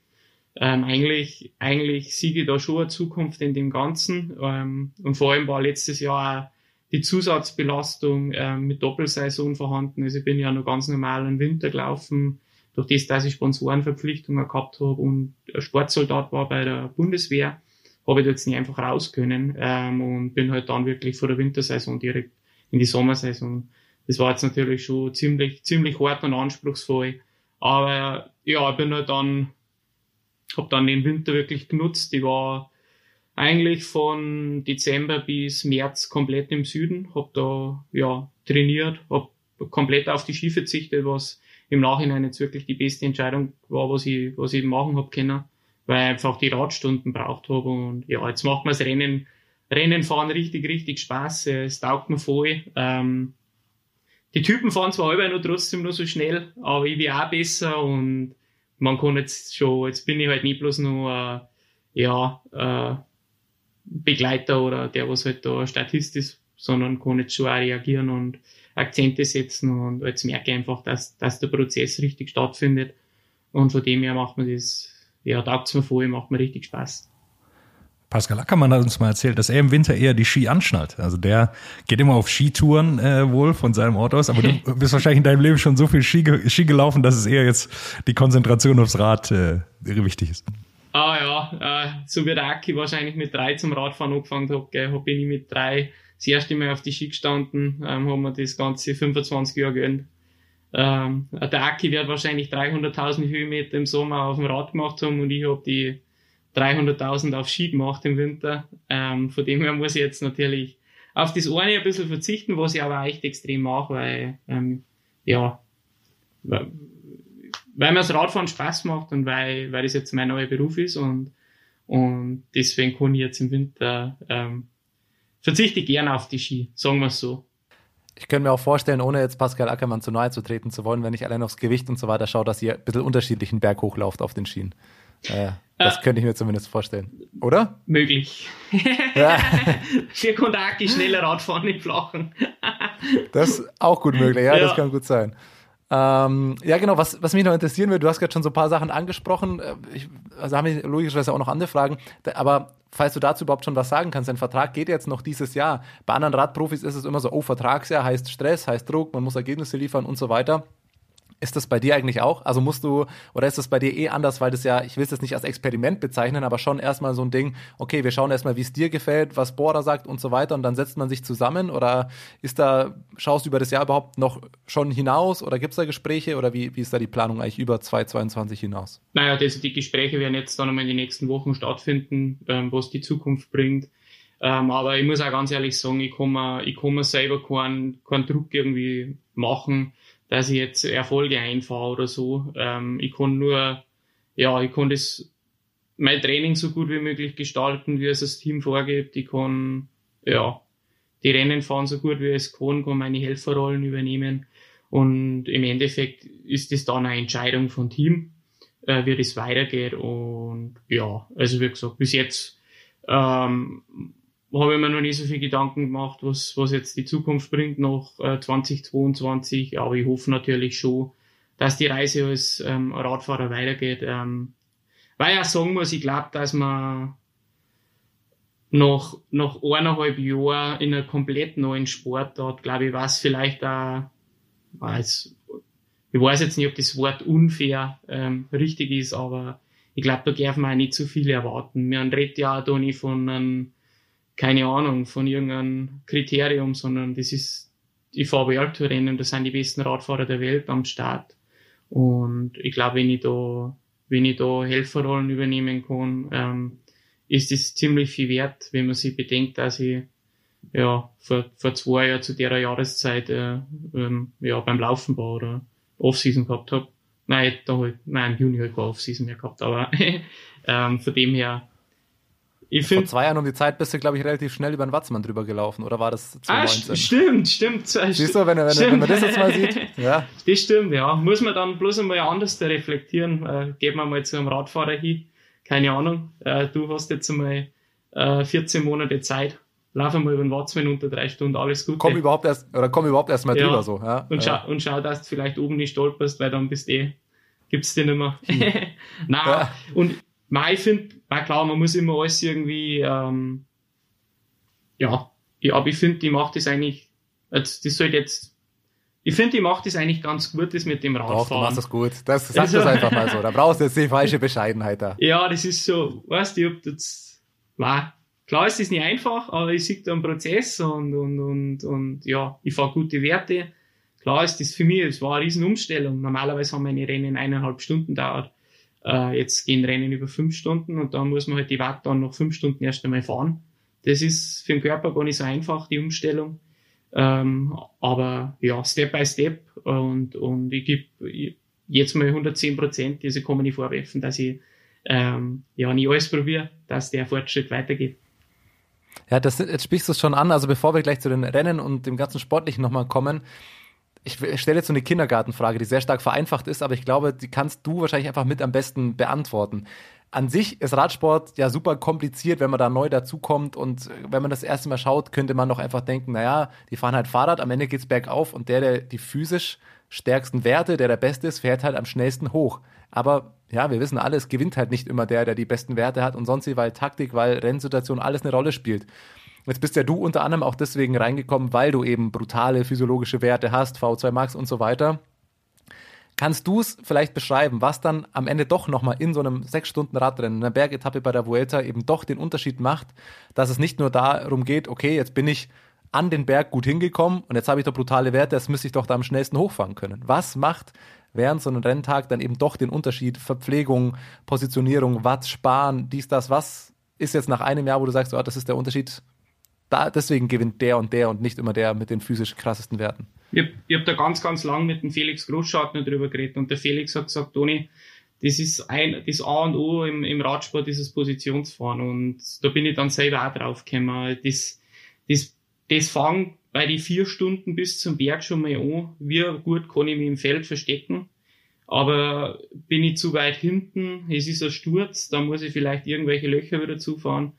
ähm, eigentlich, eigentlich ich da schon eine Zukunft in dem Ganzen. Ähm, und vor allem war letztes Jahr auch die Zusatzbelastung ähm, mit Doppelsaison vorhanden. Also ich bin ja noch ganz normal im Winter gelaufen, durch das, dass ich Sponsorenverpflichtungen gehabt habe und Sportsoldat war bei der Bundeswehr, habe ich da jetzt nicht einfach raus können ähm, und bin halt dann wirklich vor der Wintersaison direkt in die Sommersaison. Das war jetzt natürlich schon ziemlich, ziemlich hart und anspruchsvoll. Aber ja, ich bin halt dann, habe dann den Winter wirklich genutzt. Ich war eigentlich von Dezember bis März komplett im Süden, habe da ja trainiert, habe komplett auf die Ski verzichtet, was im Nachhinein jetzt wirklich die beste Entscheidung war, was ich, was ich machen habe können, weil ich einfach die Radstunden braucht habe und ja, jetzt macht mir das Rennen, Rennen fahren richtig, richtig Spaß, es taugt mir voll. Ähm, die Typen fahren zwar halber nur trotzdem nur so schnell, aber ich will auch besser und man kann jetzt schon, jetzt bin ich halt nicht bloß nur, äh, ja, äh, Begleiter oder der, was halt da Statist ist, sondern kann jetzt schon auch reagieren und Akzente setzen und jetzt merke ich einfach, dass, dass der Prozess richtig stattfindet und von dem her macht mir das, ja, taugt mir voll, macht mir richtig Spaß. Pascal Ackermann hat uns mal erzählt, dass er im Winter eher die Ski anschnallt. Also der geht immer auf Skitouren äh, wohl von seinem Ort aus, aber du [laughs] bist wahrscheinlich in deinem Leben schon so viel Ski, Ski gelaufen, dass es eher jetzt die Konzentration aufs Rad äh, wichtig ist. Ah ja, äh, so wie der Aki wahrscheinlich mit drei zum Radfahren angefangen hat, gell, hab ich mit drei das erste Mal auf die Ski gestanden, ähm, haben wir das ganze 25 Jahre gönnt. Ähm, der Aki wird wahrscheinlich 300.000 Höhenmeter im Sommer auf dem Rad gemacht haben und ich habe die 300.000 auf Ski gemacht im Winter. Ähm, von dem her muss ich jetzt natürlich auf das eine ein bisschen verzichten, was ich aber echt extrem mache, weil, ähm, ja, weil, mir das Radfahren Spaß macht und weil, weil das jetzt mein neuer Beruf ist und, und deswegen kann ich jetzt im Winter, ähm, verzichte ich gerne auf die Ski, sagen wir es so. Ich könnte mir auch vorstellen, ohne jetzt Pascal Ackermann zu nahe zu treten zu wollen, wenn ich allein aufs Gewicht und so weiter schaue, dass ihr ein bisschen unterschiedlichen Berg hochlauft auf den Schienen. Äh, das äh, könnte ich mir zumindest vorstellen. Oder? Möglich. Ja. [laughs] Für Kondaki schneller Radfahren im Flachen. [laughs] das ist auch gut möglich, ja, ja. das kann gut sein. Ähm, ja, genau, was, was mich noch interessieren würde, du hast gerade schon so ein paar Sachen angesprochen. Äh, ich, also haben wir logischerweise auch noch andere Fragen. Aber falls du dazu überhaupt schon was sagen kannst, dein Vertrag geht jetzt noch dieses Jahr. Bei anderen Radprofis ist es immer so, oh, Vertragsjahr heißt Stress, heißt Druck, man muss Ergebnisse liefern und so weiter. Ist das bei dir eigentlich auch? Also musst du, oder ist das bei dir eh anders, weil das ja, ich will es jetzt nicht als Experiment bezeichnen, aber schon erstmal so ein Ding, okay, wir schauen erstmal, wie es dir gefällt, was Border sagt und so weiter und dann setzt man sich zusammen oder ist da, schaust du über das Jahr überhaupt noch schon hinaus oder gibt es da Gespräche oder wie, wie ist da die Planung eigentlich über 2022 hinaus? Naja, das, die Gespräche werden jetzt dann einmal in den nächsten Wochen stattfinden, ähm, was die Zukunft bringt. Ähm, aber ich muss auch ganz ehrlich sagen, ich kann mir, ich kann mir selber keinen, keinen Druck irgendwie machen dass ich jetzt Erfolge einfahre oder so. Ähm, ich kann nur, ja, ich kann das, mein Training so gut wie möglich gestalten, wie es das Team vorgibt. Ich kann, ja, die Rennen fahren so gut wie es kann, kann meine Helferrollen übernehmen. Und im Endeffekt ist das dann eine Entscheidung vom Team, äh, wie das weitergeht. Und ja, also wie gesagt, bis jetzt ähm, habe ich mir noch nicht so viel Gedanken gemacht, was, was jetzt die Zukunft bringt nach äh, 2022. Aber ich hoffe natürlich schon, dass die Reise als ähm, Radfahrer weitergeht. Ähm, weil ich auch sagen muss, ich glaube, dass man nach, nach eineinhalb Jahren in einer komplett neuen Sportart, glaube ich, was vielleicht auch, weiß, ich weiß jetzt nicht, ob das Wort unfair ähm, richtig ist, aber ich glaube, da darf man auch nicht zu viel erwarten. Man redet ja auch da nicht von einem keine Ahnung von irgendeinem Kriterium, sondern das ist die VBL-Rennen, das sind die besten Radfahrer der Welt am Start. Und ich glaube, wenn ich da, wenn ich da Helferrollen übernehmen kann, ähm, ist es ziemlich viel wert, wenn man sich bedenkt, dass ich ja vor, vor zwei Jahren zu der Jahreszeit äh, ähm, ja beim Laufen war oder Offseason gehabt habe. Nein, da halt, nein, im Juni halt keine Offseason mehr gehabt, aber [laughs] ähm, von dem her ich Vor zwei Jahren um die Zeit bist du, glaube ich, relativ schnell über den Watzmann drüber gelaufen, oder war das 2019? Ah, stimmt, stimmt. Siehst du, wenn, wenn, stimmt. wenn man das jetzt mal sieht? [laughs] Ja. Das stimmt, ja. Muss man dann bloß einmal anders reflektieren. Äh, geben wir mal zu einem Radfahrer hin. Keine Ahnung. Äh, du hast jetzt einmal äh, 14 Monate Zeit. Lauf einmal über den Watzmann unter drei Stunden, alles gut. Komm überhaupt erst, oder komm überhaupt erst mal ja. drüber so. Ja. Und, schau, und schau, dass du vielleicht oben nicht stolperst, weil dann bist eh, gibt's dir nicht mehr. Hm. [laughs] Nein, ja. und Nein, ich finde, klar, man muss immer alles irgendwie, ähm, ja, ja, aber ich finde, die macht das eigentlich, das sollte jetzt, ich finde, die macht das eigentlich ganz gut, das mit dem Radfahren. Doch, du machst das gut. Das, sag also, das einfach mal so. Da brauchst du jetzt die falsche [laughs] Bescheidenheit da. Ja, das ist so, weißt du, ob das, war, klar ist das nicht einfach, aber ich sehe da einen Prozess und, und, und, und, ja, ich fahre gute Werte. Klar ist das für mich, es war eine riesen Umstellung. Normalerweise haben meine Rennen eineinhalb Stunden dauert. Äh, jetzt gehen Rennen über fünf Stunden und da muss man halt die Watt dann noch fünf Stunden erst einmal fahren. Das ist für den Körper gar nicht so einfach, die Umstellung. Ähm, aber ja, Step by Step und, und ich gebe jetzt mal 110 Prozent, also man nicht vorwerfen, dass ich ähm, ja nicht alles probiere, dass der Fortschritt weitergeht. Ja, das, jetzt sprichst du es schon an. Also bevor wir gleich zu den Rennen und dem ganzen Sportlichen nochmal kommen, ich stelle jetzt so eine Kindergartenfrage, die sehr stark vereinfacht ist, aber ich glaube, die kannst du wahrscheinlich einfach mit am besten beantworten. An sich ist Radsport ja super kompliziert, wenn man da neu dazukommt und wenn man das erste Mal schaut, könnte man doch einfach denken, naja, die fahren halt Fahrrad, am Ende geht's bergauf und der, der die physisch stärksten Werte, der der Beste ist, fährt halt am schnellsten hoch. Aber ja, wir wissen alle, es gewinnt halt nicht immer der, der die besten Werte hat und sonst wie, weil Taktik, weil Rennsituation alles eine Rolle spielt. Jetzt bist ja du unter anderem auch deswegen reingekommen, weil du eben brutale physiologische Werte hast, V2 Max und so weiter. Kannst du es vielleicht beschreiben, was dann am Ende doch nochmal in so einem sechs Stunden Radrennen, einer Bergetappe bei der Vuelta eben doch den Unterschied macht, dass es nicht nur darum geht, okay, jetzt bin ich an den Berg gut hingekommen und jetzt habe ich doch brutale Werte, das müsste ich doch da am schnellsten hochfahren können. Was macht während so einem Renntag dann eben doch den Unterschied? Verpflegung, Positionierung, Watt, Sparen, dies, das, was ist jetzt nach einem Jahr, wo du sagst, oh, das ist der Unterschied, da, deswegen gewinnt der und der und nicht immer der mit den physisch krassesten Werten? Ich habe hab da ganz, ganz lang mit dem Felix Großschartner drüber geredet und der Felix hat gesagt, Toni, das ist ein, das A und O im, im Radsport, dieses Positionsfahren und da bin ich dann selber auch drauf gekommen. Das, das, das fängt bei die vier Stunden bis zum Berg schon mal an. Wie gut kann ich mich im Feld verstecken? Aber bin ich zu weit hinten, es ist ein Sturz, dann muss ich vielleicht irgendwelche Löcher wieder zufahren.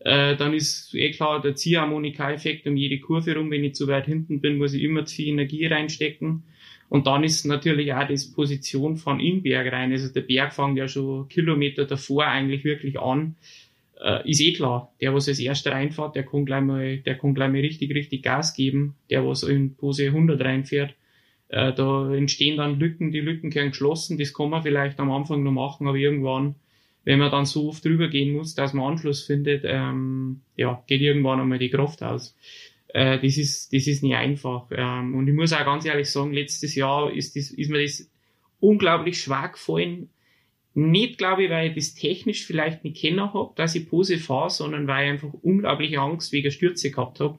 Äh, dann ist eh klar der Ziehharmonika-Effekt um jede Kurve rum. Wenn ich zu weit hinten bin, muss ich immer zu viel Energie reinstecken. Und dann ist natürlich auch das Position von in Berg rein. Also der Berg fängt ja schon Kilometer davor eigentlich wirklich an. Äh, ist eh klar, der, was als erster reinfährt, der kann gleich mal, der kann gleich mal richtig, richtig Gas geben. Der, was in Pose 100 reinfährt, äh, da entstehen dann Lücken, die Lücken können geschlossen. Das kann man vielleicht am Anfang noch machen, aber irgendwann wenn man dann so oft drüber gehen muss, dass man Anschluss findet, ähm, ja, geht irgendwann einmal die Kraft aus. Äh, das ist, das ist nicht einfach. Ähm, und ich muss auch ganz ehrlich sagen, letztes Jahr ist, das, ist mir das unglaublich schwer gefallen. Nicht, glaube ich, weil ich das technisch vielleicht nicht kennen habe, dass ich Pose fahre, sondern weil ich einfach unglaubliche Angst wegen Stürze gehabt habe.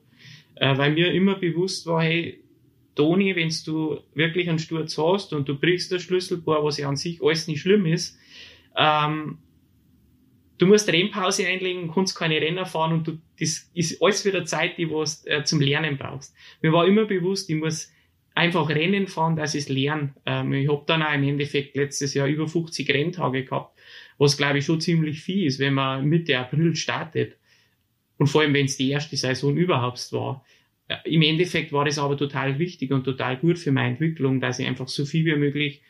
Äh, weil mir immer bewusst war, hey, Toni, wenn du wirklich einen Sturz hast und du brichst das Schlüsselbohr, was ja an sich alles nicht schlimm ist, ähm, du musst Rennpause einlegen, kannst keine Renner fahren und du, das ist alles wieder Zeit, die du äh, zum Lernen brauchst. Mir war immer bewusst, ich muss einfach Rennen fahren, dass ich es lerne. Ähm, ich habe dann auch im Endeffekt letztes Jahr über 50 Renntage gehabt, was glaube ich schon ziemlich viel ist, wenn man Mitte April startet. Und vor allem, wenn es die erste Saison überhaupt war. Im Endeffekt war das aber total wichtig und total gut für meine Entwicklung, dass ich einfach so viel wie möglich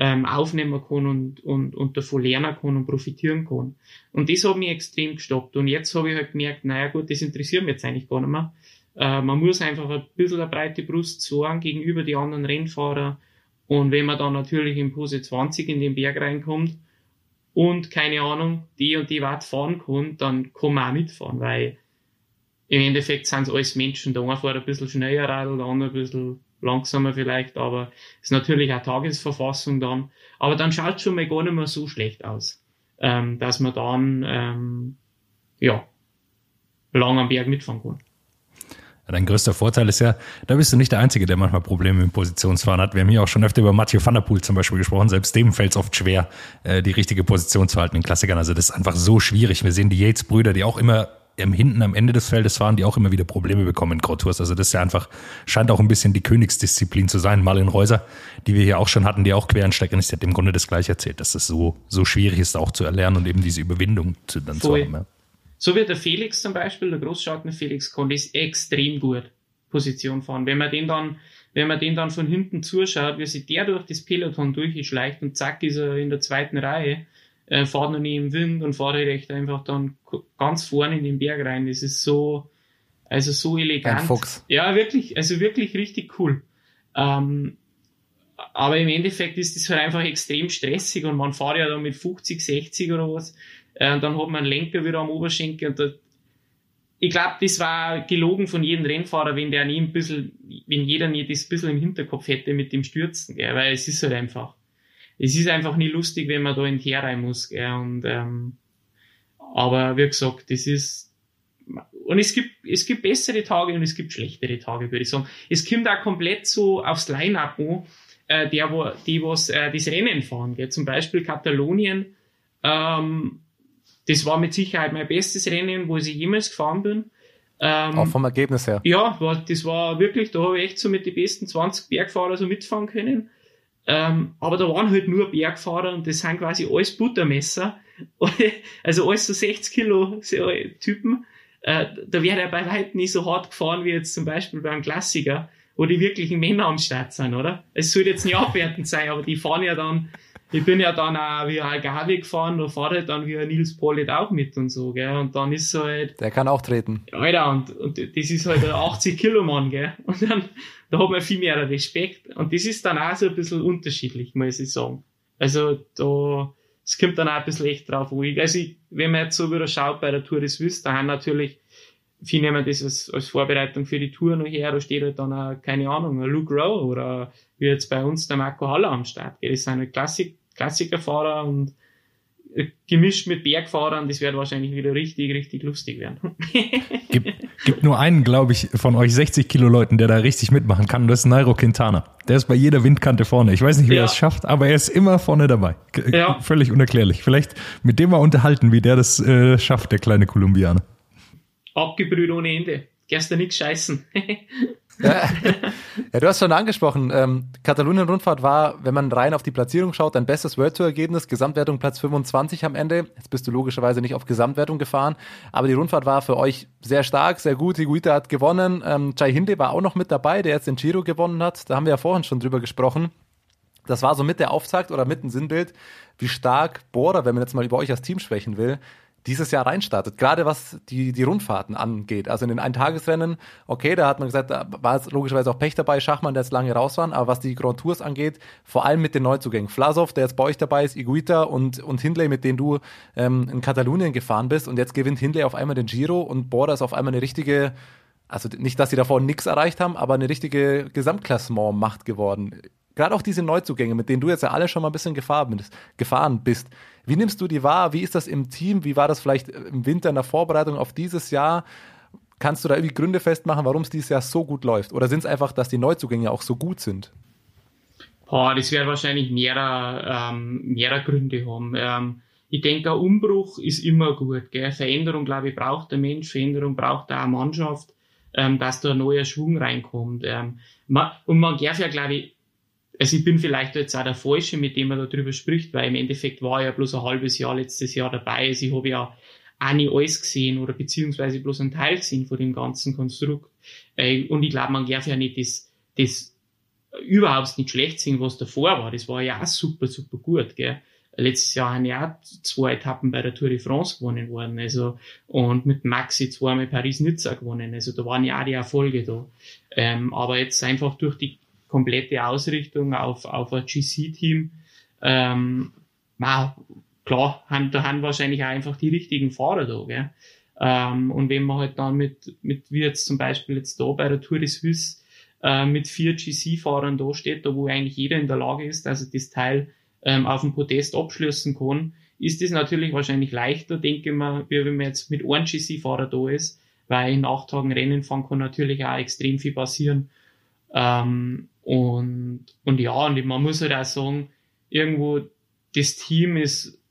ähm, aufnehmen kann und, und, und davon lernen kann und profitieren kann. Und das hat mich extrem gestoppt. Und jetzt habe ich halt gemerkt, naja gut, das interessiert mich jetzt eigentlich gar nicht mehr. Äh, man muss einfach ein bisschen eine breite Brust sorgen gegenüber die anderen Rennfahrer. Und wenn man dann natürlich in Pose 20 in den Berg reinkommt und keine Ahnung, die und die Watt fahren kann, dann kann man auch mitfahren, weil im Endeffekt sind es alles Menschen. Der eine fährt ein bisschen schneller Radl, der andere ein bisschen langsamer vielleicht, aber ist natürlich auch Tagesverfassung dann. Aber dann schaut schon mal gar nicht mehr so schlecht aus, ähm, dass man dann ähm, ja lang am Berg mitfahren kann. Dein größter Vorteil ist ja, da bist du nicht der Einzige, der manchmal Probleme mit Positionsfahren hat. Wir haben hier auch schon öfter über Mathieu van der Poel zum Beispiel gesprochen. Selbst dem fällt es oft schwer, äh, die richtige Position zu halten in Klassikern. Also das ist einfach so schwierig. Wir sehen die Yates-Brüder, die auch immer im hinten am Ende des Feldes fahren, die auch immer wieder Probleme bekommen in Grautours. Also das ist ja einfach, scheint auch ein bisschen die Königsdisziplin zu sein. Marlin Reuser, die wir hier auch schon hatten, die auch Quereinsteigerin ist, die hat im Grunde das gleiche erzählt, dass es so, so schwierig ist, auch zu erlernen und eben diese Überwindung zu, dann Voll. zu haben. Ja. So wie der Felix zum Beispiel, der Großschartner Felix, konnte ist extrem gut Position fahren. Wenn man den dann, wenn man den dann von hinten zuschaut, wie sich der durch das Peloton durchschleicht und zack ist er in der zweiten Reihe, äh, fahrt noch nie im Wind und fahrt halt echt einfach dann ganz vorne in den Berg rein. Das ist so, also so elegant. Ein Fuchs. Ja, wirklich, also wirklich richtig cool. Ähm, aber im Endeffekt ist das halt einfach extrem stressig und man fährt ja dann mit 50, 60 oder was. Äh, und dann hat man einen Lenker wieder am Oberschenkel und da, ich glaube, das war gelogen von jedem Rennfahrer, wenn der nie ein bisschen, wenn jeder nie das ein bisschen im Hinterkopf hätte mit dem Stürzen, gell? weil es ist halt einfach es ist einfach nie lustig, wenn man da in die rein muss. Gell? Und, ähm, aber wie gesagt, das ist und es gibt, es gibt bessere Tage und es gibt schlechtere Tage, würde ich sagen. Es kommt auch komplett so aufs Line-Up an, äh, der, wo, die was äh, das Rennen fahren. Gell? Zum Beispiel Katalonien, ähm, das war mit Sicherheit mein bestes Rennen, wo ich jemals gefahren bin. Ähm, Auch vom Ergebnis her. Ja, war, das war wirklich, da habe ich echt so mit den besten 20 Bergfahrer so mitfahren können. Ähm, aber da waren halt nur Bergfahrer und das sind quasi alles Buttermesser. [laughs] Also alles so 60 Kilo Typen. Äh, da wäre er bei weitem nicht so hart gefahren wie jetzt zum Beispiel beim Klassiker. wo die wirklichen Männer am Start sind, oder? Es soll jetzt nicht abwertend sein, aber die fahren ja dann, ich bin ja dann auch wie ein Gavi gefahren, da fahrt halt dann wie ein Nils Pollitt auch mit und so, gell? Und dann ist so halt, Der kann auch treten. Alter, und, und das ist halt ein 80 Kilo Mann, gell? Und dann, da hat man viel mehr Respekt. Und das ist dann auch so ein bisschen unterschiedlich, muss ich sagen. Also, da, es kommt dann auch ein bisschen echt drauf, ich, also ich, wenn man jetzt so wieder schaut bei der Tour des Wüst, da haben natürlich, viele nehmen das als, als Vorbereitung für die Tour noch her, da steht halt dann auch, keine Ahnung, ein Luke Rowe oder wie jetzt bei uns der Marco Haller am Start? Das sind halt Klassik, Klassikerfahrer und äh, gemischt mit Bergfahrern, das wird wahrscheinlich wieder richtig, richtig lustig werden. [laughs] Gibt, gibt nur einen, glaube ich, von euch 60 Kilo Leuten, der da richtig mitmachen kann. Und das ist Nairo Quintana. Der ist bei jeder Windkante vorne. Ich weiß nicht, wie Ja. er es schafft, aber er ist immer vorne dabei. G- Ja. Völlig unerklärlich. Vielleicht mit dem mal unterhalten, wie der das äh, schafft, der kleine Kolumbianer. Abgebrüht ohne Ende. Gestern nix scheißen. [laughs] Ja, ja, du hast schon angesprochen, ähm, Katalonien-Rundfahrt war, wenn man rein auf die Platzierung schaut, dein bestes World Tour-Ergebnis, Gesamtwertung Platz 25 am Ende. Jetzt bist du logischerweise nicht auf Gesamtwertung gefahren, aber die Rundfahrt war für euch sehr stark, sehr gut. Higuita hat gewonnen, ähm, Jai Hinde war auch noch mit dabei, der jetzt den Giro gewonnen hat. Da haben wir ja vorhin schon drüber gesprochen. Das war so mit der Auftakt oder mit dem Sinnbild, wie stark Bora, wenn man jetzt mal über euch als Team sprechen will, dieses Jahr reinstartet. Gerade was die, die Rundfahrten angeht. Also in den Eintagesrennen, okay, da hat man gesagt, da war jetzt logischerweise auch Pech dabei, Schachmann, der jetzt lange raus war. Aber was die Grand Tours angeht, vor allem mit den Neuzugängen. Vlasov, der jetzt bei euch dabei ist, Iguita und, und Hindley, mit denen du ähm, in Katalonien gefahren bist. Und jetzt gewinnt Hindley auf einmal den Giro und Bora ist auf einmal eine richtige, also nicht, dass sie davor nichts erreicht haben, aber eine richtige Gesamtklassement-Macht geworden. Gerade auch diese Neuzugänge, mit denen du jetzt ja alle schon mal ein bisschen gefahren bist, gefahren bist. Wie nimmst du die wahr? Wie ist das im Team? Wie war das vielleicht im Winter in der Vorbereitung auf dieses Jahr? Kannst du da irgendwie Gründe festmachen, warum es dieses Jahr so gut läuft? Oder sind es einfach, dass die Neuzugänge auch so gut sind? Boah, das wird wahrscheinlich mehrere, ähm, mehrere Gründe haben. Ähm, ich denke, ein Umbruch ist immer gut. Gell? Veränderung, glaube ich, braucht der Mensch, Veränderung braucht auch eine Mannschaft, ähm, dass da ein neuer Schwung reinkommt. Ähm, man, und man darf ja, glaube ich, also ich bin vielleicht jetzt auch der Falsche, mit dem man darüber spricht, weil im Endeffekt war ich ja bloß ein halbes Jahr letztes Jahr dabei. Also ich habe ja auch nicht alles gesehen oder beziehungsweise bloß einen Teil gesehen von dem ganzen Konstrukt. Äh, und ich glaube, man darf ja nicht das, das überhaupt nicht schlecht sehen, was davor war. Das war ja auch super, super gut, gell. Letztes Jahr haben ja auch zwei Etappen bei der Tour de France gewonnen worden, also, und mit Maxi zweimal Paris-Nizza gewonnen, also da waren ja auch die Erfolge da. Ähm, aber jetzt einfach durch die komplette Ausrichtung auf, auf ein GC-Team, ähm, wow, klar, haben, da haben wahrscheinlich auch einfach die richtigen Fahrer da, gell. Ähm, und wenn man halt dann mit, mit, wie jetzt zum Beispiel jetzt da bei der Tour de Suisse, äh, mit vier GC-Fahrern da steht, da wo eigentlich jeder in der Lage ist, er das Teil ähm, auf dem Podest abschließen kann, ist das natürlich wahrscheinlich leichter, denke ich mal, wie wenn man jetzt mit einem GC-Fahrer da ist, weil in acht Tagen Rennen fahren kann natürlich auch extrem viel passieren. Ähm, und, und ja, und man muss halt auch sagen, irgendwo das Team ist,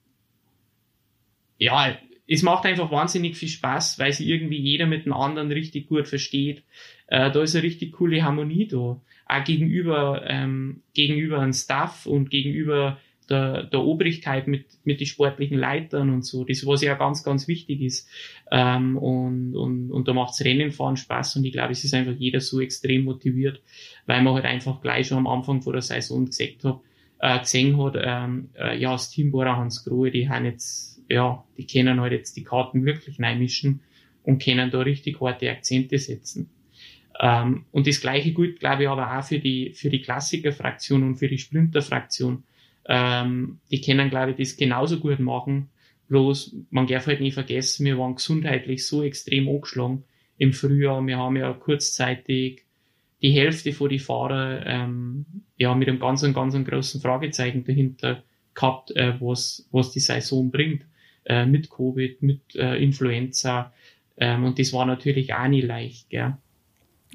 ja, es macht einfach wahnsinnig viel Spaß, weil sie irgendwie jeder mit dem anderen richtig gut versteht. Äh, da ist eine richtig coole Harmonie da. Auch gegenüber, ähm, gegenüber dem Staff und gegenüber der, der Obrigkeit mit, mit den sportlichen Leitern und so. Das, was ja ganz, ganz wichtig ist. Ähm, und, und, und da macht's Rennenfahren Spaß und ich glaube, es ist einfach jeder so extrem motiviert, weil man halt einfach gleich schon am Anfang vor der Saison gesagt hat, äh, gesehen hat, ähm, äh, ja, das Team Bora Hans Grohe, die haben jetzt, ja, die können halt jetzt die Karten wirklich mischen und können da richtig harte Akzente setzen. Ähm, und das gleiche gilt, glaube ich, aber auch für die, für die Klassiker-Fraktion und für die Sprinter-Fraktion. Ähm, die können, glaube ich, das genauso gut machen. Bloß, man darf halt nie vergessen, wir waren gesundheitlich so extrem angeschlagen im Frühjahr. Wir haben ja kurzzeitig die Hälfte von die Fahrer ähm, ja mit einem ganz, ganz großen Fragezeichen dahinter gehabt, äh, was, was die Saison bringt. Äh, mit Covid, mit äh, Influenza. Ähm, und das war natürlich auch nicht leicht, gell.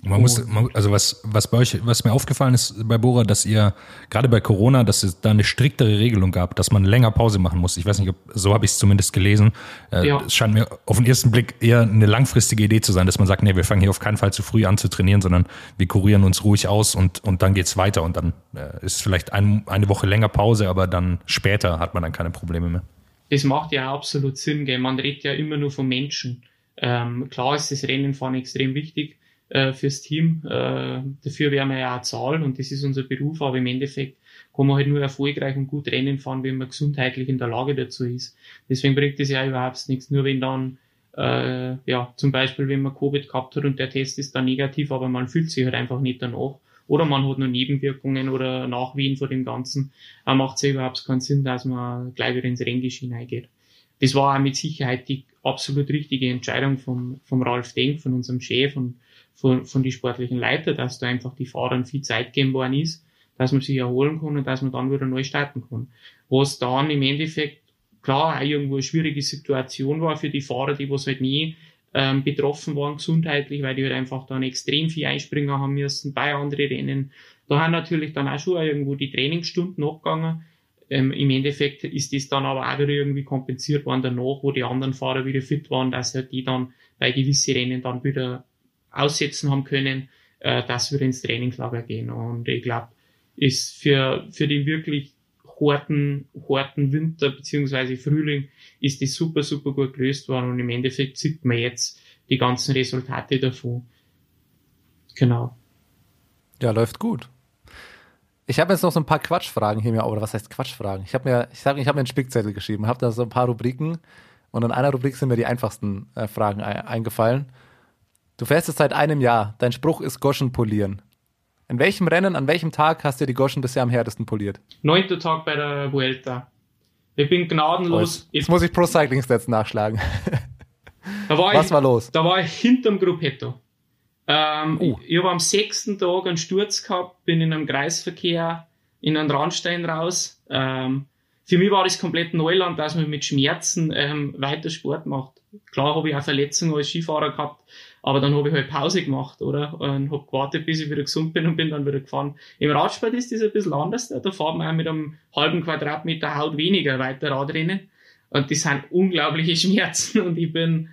Man muss, man, also was, was bei euch, was mir aufgefallen ist bei Bora, dass ihr gerade bei Corona, dass es da eine striktere Regelung gab, dass man länger Pause machen muss. Ich weiß nicht, ob, so habe ich es zumindest gelesen. Äh, Ja. Es scheint mir auf den ersten Blick eher eine langfristige Idee zu sein, dass man sagt, nee, wir fangen hier auf keinen Fall zu früh an zu trainieren, sondern wir kurieren uns ruhig aus und, und dann geht's weiter und dann äh, ist vielleicht ein, eine Woche länger Pause, aber dann später hat man dann keine Probleme mehr. das macht ja absolut Sinn, gell? Man redet ja immer nur von Menschen. Ähm, klar ist das Rennenfahren extrem wichtig, äh, fürs Team. Äh, dafür werden wir ja auch zahlen und das ist unser Beruf, aber im Endeffekt kann man halt nur erfolgreich und gut Rennen fahren, wenn man gesundheitlich in der Lage dazu ist. Deswegen bringt es ja überhaupt nichts, nur wenn dann äh, ja, zum Beispiel, wenn man Covid gehabt hat und der Test ist dann negativ, aber man fühlt sich halt einfach nicht danach. Oder man hat nur Nebenwirkungen oder Nachwehen von dem Ganzen. Da macht es ja überhaupt keinen Sinn, dass man gleich wieder ins Renngeschehen eingeht. Das war auch mit Sicherheit die absolut richtige Entscheidung vom, vom Ralf Denk, von unserem Chef und von, von die sportlichen Leiter, dass da einfach die Fahrern viel Zeit geben worden ist, dass man sich erholen kann und dass man dann wieder neu starten kann. Was dann im Endeffekt klar auch irgendwo eine schwierige Situation war für die Fahrer, die was halt nie ähm, betroffen waren gesundheitlich, weil die halt einfach dann extrem viel einspringen haben müssen bei anderen Rennen. Da haben natürlich dann auch schon irgendwo die Trainingsstunden abgegangen. Ähm, Im Endeffekt ist das dann aber auch wieder irgendwie kompensiert worden danach, wo die anderen Fahrer wieder fit waren, dass halt die dann bei gewissen Rennen dann wieder aussetzen haben können, äh, dass wir ins Trainingslager gehen. Und ich glaube, ist für, für den wirklich harten, harten Winter beziehungsweise Frühling ist die super, super gut gelöst worden und im Endeffekt sieht man jetzt die ganzen Resultate davon. Genau. Ja, läuft gut. Ich habe jetzt noch so ein paar Quatschfragen hier mir, oder was heißt Quatschfragen? Ich habe mir, ich sage, ich habe mir einen Spickzettel geschrieben, habe da so ein paar Rubriken und in einer Rubrik sind mir die einfachsten äh, Fragen e eingefallen. Du fährst jetzt seit einem Jahr. Dein Spruch ist Goschen polieren. In welchem Rennen, an welchem Tag hast du die Goschen bisher am härtesten poliert? Neunter Tag bei der Vuelta. Ich bin gnadenlos. Jetzt muss ich Pro Cycling Stats nachschlagen. [laughs] War Was ich, war los? Da war ich hinterm Gruppetto. Ähm, Oh. Ich, ich habe am sechsten Tag einen Sturz gehabt, bin in einem Kreisverkehr in einen Randstein raus. Ähm, für mich war das komplett Neuland, dass man mit Schmerzen ähm, weiter Sport macht. Klar habe ich auch Verletzungen als Skifahrer gehabt, aber dann habe ich halt Pause gemacht, oder? Und habe gewartet, bis ich wieder gesund bin und bin dann wieder gefahren. Im Radsport ist das ein bisschen anders. Da fährt man auch mit einem halben Quadratmeter Haut weniger weiter Radrennen. Und das sind unglaubliche [laughs] Schmerzen. Und ich bin,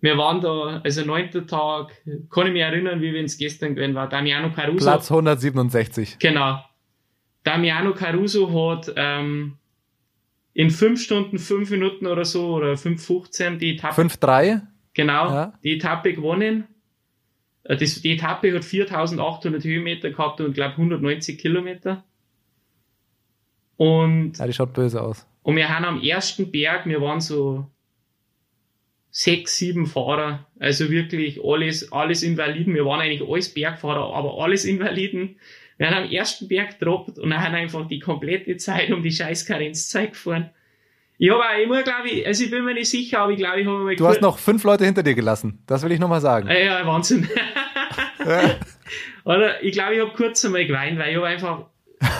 wir waren da, also neunter Tag, kann ich mich erinnern, wie wenn es gestern gewesen war. Damiano Caruso. Platz 167. Genau. Damiano Caruso hat ähm, in fünf Stunden, fünf Minuten oder so, oder 5,15 die Etappe 5-3. Genau, Ja. die Etappe gewonnen. Äh, Das, die Etappe hat 4800 Höhenmeter gehabt und glaube 190 Kilometer. Und, Ja, die schaut böse aus. und wir haben am ersten Berg, wir waren so sechs, sieben Fahrer, also wirklich alles, alles Invaliden. Wir waren eigentlich alles Bergfahrer, aber alles Invaliden. Wir haben am ersten Berg gedroppt und haben einfach die komplette Zeit um die scheiß Karenzzeit gefahren. Ich habe immer, glaube ich, also ich bin mir nicht sicher, aber ich glaube, ich habe mal Du hast noch fünf Leute hinter dir gelassen. Das will ich nochmal sagen. Ah Ja, Wahnsinn. [laughs] [laughs] Oder ich glaube, ich habe kurz einmal geweint, weil ich habe einfach,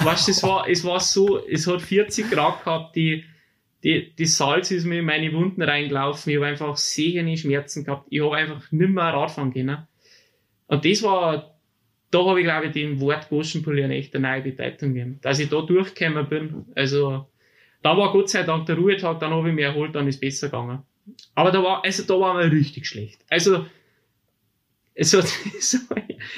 weißt, es war, es war so, es hat 40 Grad gehabt, die, die, die Salz ist mir in meine Wunden reingelaufen, ich habe einfach sehende Schmerzen gehabt, ich habe einfach nicht mehr Radfahren können. Und das war, da habe ich glaube ich dem Wort echt eine neue Bedeutung gegeben. Dass ich da durchgekommen bin, also, da war Gott sei Dank der Ruhetag, dann habe ich mich erholt, dann ist es besser gegangen. Aber da war, also da war mir richtig schlecht. Also, so, [laughs] so,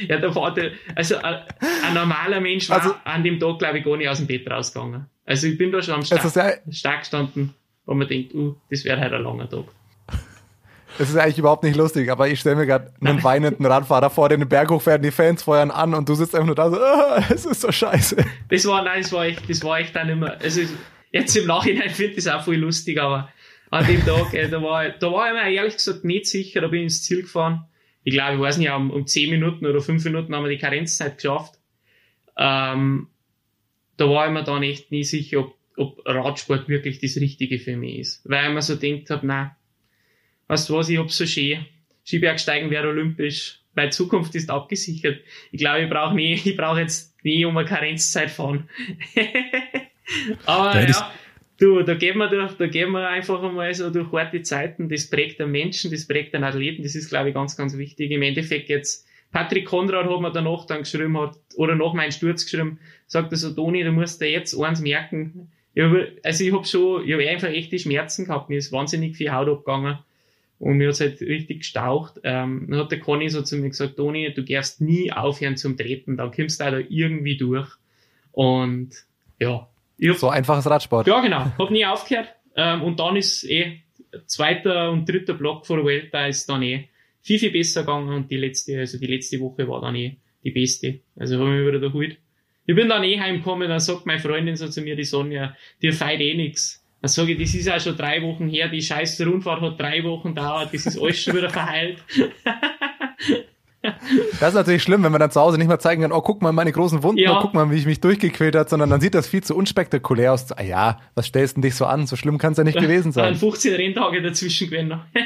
ja, der, also ein, ein normaler Mensch war Also- an dem Tag, glaube ich, gar nicht aus dem Bett rausgegangen. Also ich bin da schon am Start, ja, stark gestanden, wo man denkt, uh, das wäre halt ein langer Tag. es ist eigentlich überhaupt nicht lustig, aber ich stelle mir gerade einen weinenden Radfahrer vor, der den Berg hochfährt, die Fans feuern an und du sitzt einfach nur da so, [laughs] ah, es ist so scheiße. Das war, nein, das war echt, das war echt dann immer, also jetzt im Nachhinein finde ich das auch voll lustig, aber an dem Tag, äh, da war, da war ich mir ehrlich gesagt nicht sicher, da bin ich ins Ziel gefahren. Ich glaube, ich weiß nicht, um, um 10 Minuten oder 5 Minuten haben wir die Karenzzeit geschafft. Ähm, da war ich mir dann echt nie sicher, ob, ob Radsport wirklich das Richtige für mich ist. Weil ich mir so denkt habe, nein, weißt du was, ich hab so schön, Skibergsteigen wäre olympisch, meine Zukunft ist abgesichert. Ich glaube, ich brauche nie, [laughs] ich brauche jetzt nie um eine Karenzzeit fahren. [laughs] Aber Ja, ja, du, da geht man durch, da geht man einfach einmal so durch harte Zeiten. Das prägt den Menschen, das prägt den Athleten. Das ist, glaube ich, ganz, ganz wichtig. Im Endeffekt jetzt, Patrick Konrad hat mir danach dann geschrieben, hat, oder nach meinem Sturz geschrieben, sagt er so, Toni, du musst dir jetzt eins merken. Ich hab, also ich habe schon, ich habe einfach echte Schmerzen gehabt. Mir ist wahnsinnig viel Haut abgegangen. Und mir hat's halt richtig gestaucht. Ähm, dann hat der Conny so zu mir gesagt, Toni, du darfst nie aufhören zum Treten, dann kommst du da irgendwie durch. Und ja, hab So einfaches Radsport. ja, genau. Hab nie aufgehört. Ähm, und dann ist eh zweiter und dritter Block vor der Welt, da ist dann eh viel, viel besser gegangen und die letzte, also die letzte Woche war dann eh die beste. Also habe ich mich wieder erholt. Ich bin dann eh heimgekommen, dann sagt meine Freundin so zu mir, die Sonja, dir feit eh nix. Dann sage ich, das ist auch schon drei Wochen her, die scheiß Rundfahrt hat drei Wochen dauert, das ist alles schon wieder verheilt. [laughs] Das ist natürlich schlimm, wenn man dann zu Hause nicht mehr zeigen kann, oh, guck mal meine großen Wunden, Ja. oh, guck mal, wie ich mich durchgequält habe, sondern dann sieht das viel zu unspektakulär aus. Ah ja, was stellst du dich so an? So schlimm kann es ja nicht gewesen Dann sein. [laughs] 15 Renntage dazwischen gewesen noch. [laughs]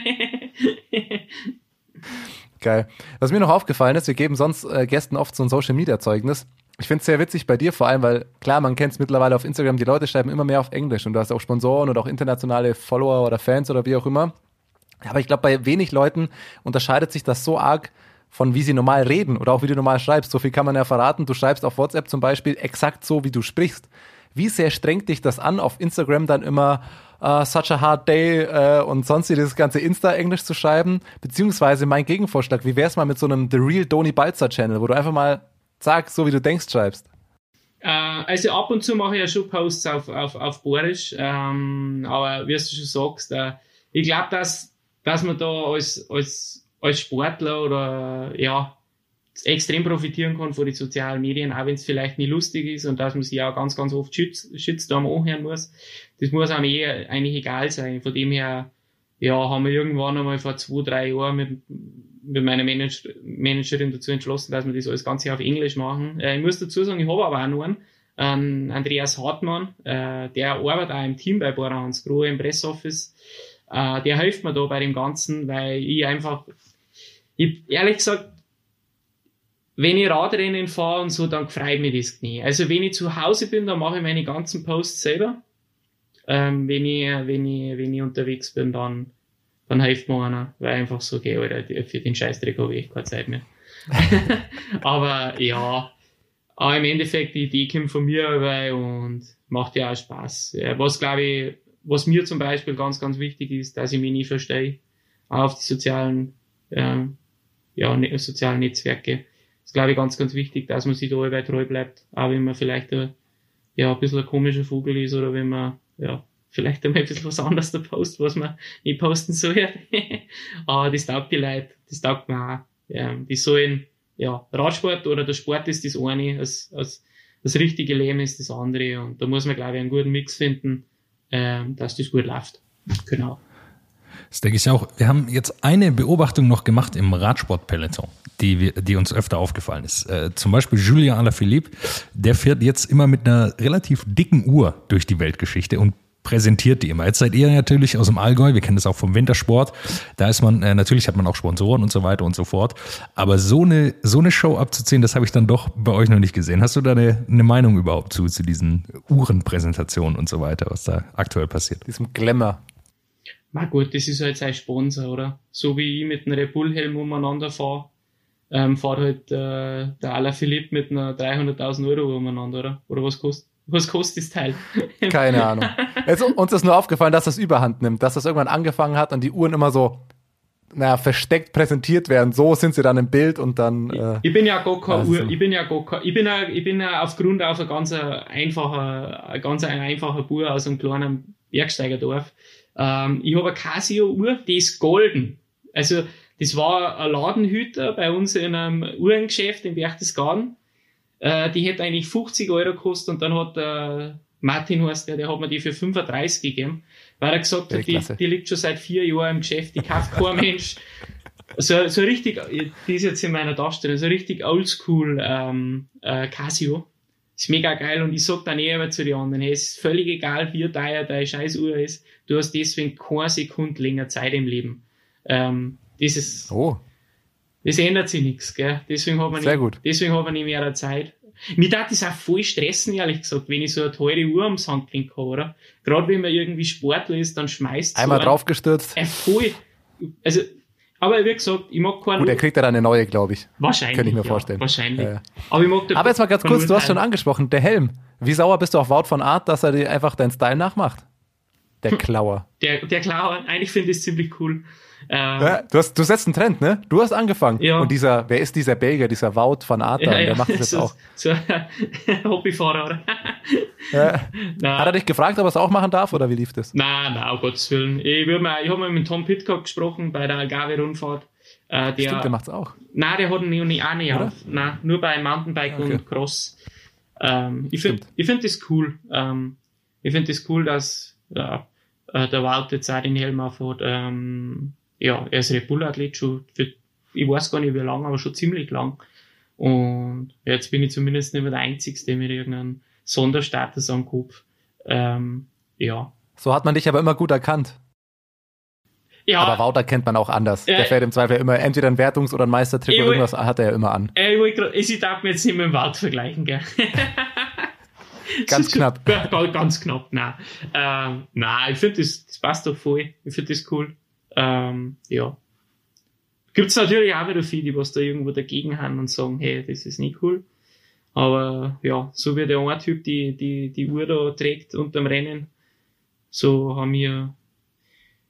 [laughs] Geil. Was mir noch aufgefallen ist, wir geben sonst äh, Gästen oft so ein Social Media Zeugnis. Ich finde es sehr witzig bei dir vor allem, weil klar, man kennt es mittlerweile auf Instagram, die Leute schreiben immer mehr auf Englisch und du hast auch Sponsoren oder auch internationale Follower oder Fans oder wie auch immer. Aber ich glaube, bei wenig Leuten unterscheidet sich das so arg von wie sie normal reden oder auch wie du normal schreibst. So viel kann man ja verraten. Du schreibst auf WhatsApp zum Beispiel exakt so, wie du sprichst. Wie sehr strengt dich das an, auf Instagram dann immer uh, such a hard day äh, und sonst dieses ganze Insta-Englisch zu schreiben? Beziehungsweise mein Gegenvorschlag, wie wär's mal mit so einem The Real Doni Balzer Channel, wo du einfach mal sagst, so wie du denkst, schreibst? Äh, also ab und zu mache ich ja schon Posts auf, auf, auf Borisch, ähm, aber wie du schon sagst, äh, ich glaube, dass, dass man da als, als, als Sportler oder ja, extrem profitieren kann von den sozialen Medien, auch wenn es vielleicht nicht lustig ist und dass man sich auch ganz, ganz oft Schütz, Shitstorm anhören muss. Das muss einem eh eigentlich egal sein. Von dem her, ja, haben wir irgendwann einmal vor zwei, drei Jahren mit, mit meiner Manage Managerin dazu entschlossen, dass wir das alles Ganze auf Englisch machen. Äh, ich muss dazu sagen, ich habe aber auch noch einen, ähm, Andreas Hartmann, äh, der arbeitet auch im Team bei Bora Hans Grohe im Pressoffice. Äh, der hilft mir da bei dem Ganzen, weil ich einfach, ich, ehrlich gesagt, wenn ich Radrennen fahre und so, dann freut mich das nie. Also wenn ich zu Hause bin, dann mache ich meine ganzen Posts selber. Ähm, wenn ich, wenn ich, wenn ich unterwegs bin, dann, dann hilft mir einer, weil einfach so, okay, Alter, für den Scheißdreck habe ich echt keine Zeit mehr. [laughs] aber ja, aber im Endeffekt, die Idee kommt von mir dabei und macht ja auch Spaß. Was glaube ich, was mir zum Beispiel ganz, ganz wichtig ist, dass ich mich nie verstehe, auch auf die sozialen, ähm, ja, ne, sozialen Netzwerke. Ist, glaube ich, ganz, ganz wichtig, dass man sich da allweil treu bleibt, auch wenn man vielleicht ein, ja, ein bisschen ein komischer Vogel ist oder wenn man, ja, vielleicht einmal ein bisschen was anderes da postet, was man nicht posten soll. Aber [laughs] das taugt die Leute, das taugt mir auch. Ähm, die sollen, ja, Radsport oder der Sport ist das eine, das, das, das richtige Leben ist das andere. Und da muss man, glaube ich, einen guten Mix finden, ähm, dass das gut läuft. Genau. Das denke ich auch. Wir haben jetzt eine Beobachtung noch gemacht im Radsport-Peloton, die, die uns öfter aufgefallen ist. Äh, zum Beispiel Julien Alaphilippe, der fährt jetzt immer mit einer relativ dicken Uhr durch die Weltgeschichte und präsentiert die immer. Jetzt seid ihr natürlich aus dem Allgäu, wir kennen das auch vom Wintersport. Da ist man, äh, natürlich hat man auch Sponsoren und so weiter und so fort. Aber so eine, so eine Show abzuziehen, das habe ich dann doch bei euch noch nicht gesehen. Hast du da eine, eine Meinung überhaupt zu, zu diesen Uhrenpräsentationen und so weiter, was da aktuell passiert? Diesem Glamour. Na gut, das ist halt sein Sponsor, oder? So wie ich mit einem Red Bull Helm umeinander fahre, ähm, fährt halt äh, der Alaphilippe mit einer 300.000 Euro umeinander, oder? Oder was kostet, was kostet das Teil? [laughs] Keine Ahnung. Also, uns ist nur aufgefallen, dass das Überhand nimmt, dass das irgendwann angefangen hat und die Uhren immer so, naja, versteckt präsentiert werden. So sind sie dann im Bild und dann. Äh, Ich bin ja gar kein Also- Uhr, ich bin ja gar kein, ich bin ja, ich bin ja aufgrund auf ein ganz einfacher, ein ganz ein einfacher Bub aus einem kleinen Bergsteigerdorf. Ähm, ich habe eine Casio-Uhr, die ist golden. Also, das war ein Ladenhüter bei uns in einem Uhrengeschäft in Berchtesgaden. Äh, die hätte eigentlich 50 Euro gekostet und dann hat der Martin heißt der, der hat mir die für 35 gegeben, weil er gesagt hat, die, die liegt schon seit vier Jahren im Geschäft, die kauft kein [laughs] Mensch. So, so richtig, die ist jetzt in meiner Tasche drin, so richtig oldschool ähm, äh, Casio. Ist mega geil und ich sag dann eh aber zu den anderen, hey, es ist völlig egal, wie teuer deine Scheißuhr ist, du hast deswegen keine Sekunde länger Zeit im Leben. Ähm, das ist, oh, das ändert sich nichts, gell? Deswegen hat man Sehr nicht, gut. deswegen hat man nicht mehr Zeit. Mir tat das auch voll stressen, ehrlich gesagt, wenn ich so eine teure Uhr am Handgelenk habe, oder? Gerade wenn man irgendwie Sportler ist, dann schmeißt so einmal ein- draufgestürzt. Äh, voll. Also, aber wie gesagt, ich mag keinen Gut, er kriegt ja dann eine neue, glaube ich. Wahrscheinlich. Könnte ich mir ja, vorstellen. Wahrscheinlich. Ja, ja. Aber ich mag den Aber jetzt mal ganz kurz, du hast schon angesprochen, der Helm. Wie sauer bist du auf Wout von Art, dass er dir einfach deinen Style nachmacht? Der Klauer. Der, der Klauer, eigentlich finde ich es ziemlich cool. Äh, Ja, du, hast, du setzt einen Trend, ne? Du hast angefangen. Ja. Und dieser, wer ist dieser Belgier, dieser Wout von Art da? der macht das jetzt [laughs] so, auch. So [laughs] Hobbyfahrer, oder? [laughs] Ja. Nein. Hat er dich gefragt, ob er es auch machen darf oder wie lief das? Nein, nein, um Gottes Willen. Ich, mal, ich habe mal mit Tom Pitcock gesprochen bei der Algarve-Rundfahrt. Äh, der, Stimmt, der macht's auch. Nein, der hat ihn auch nicht auf. Nein, nur bei Mountainbike Okay. und Cross. Ähm, ich finde ich find das cool. Ähm, ich finde das cool, dass ja, äh, der Wout jetzt auch den Helm aufhat. Ähm, ja, er ist Red Bull-Athlet schon, für, ich weiß gar nicht wie lang, aber schon ziemlich lang. Und ja, jetzt bin ich zumindest nicht mehr der Einzige mit irgendeinem Sonderstatus am Kopf. Ähm, ja. So hat man dich aber immer gut erkannt. Ja, Aber Wouter kennt man auch anders. Ja. Der fährt im Zweifel immer entweder ein Wertungs- oder ein Meistertrip oder irgendwas hat er ja immer an. äh, ich, grad- ich darf mir jetzt nicht mit dem Wout vergleichen, gell? [laughs] Ganz [laughs] knapp. Ganz knapp, nein. Ähm, nein, ich finde, das, das passt doch voll. Ich finde das cool. Ähm, ja. Gibt's natürlich auch wieder viele, die was da irgendwo dagegen haben und sagen, hey, das ist nicht cool. Aber ja, so wie der eine Typ die, die, die Uhr da trägt unterm Rennen, so haben wir.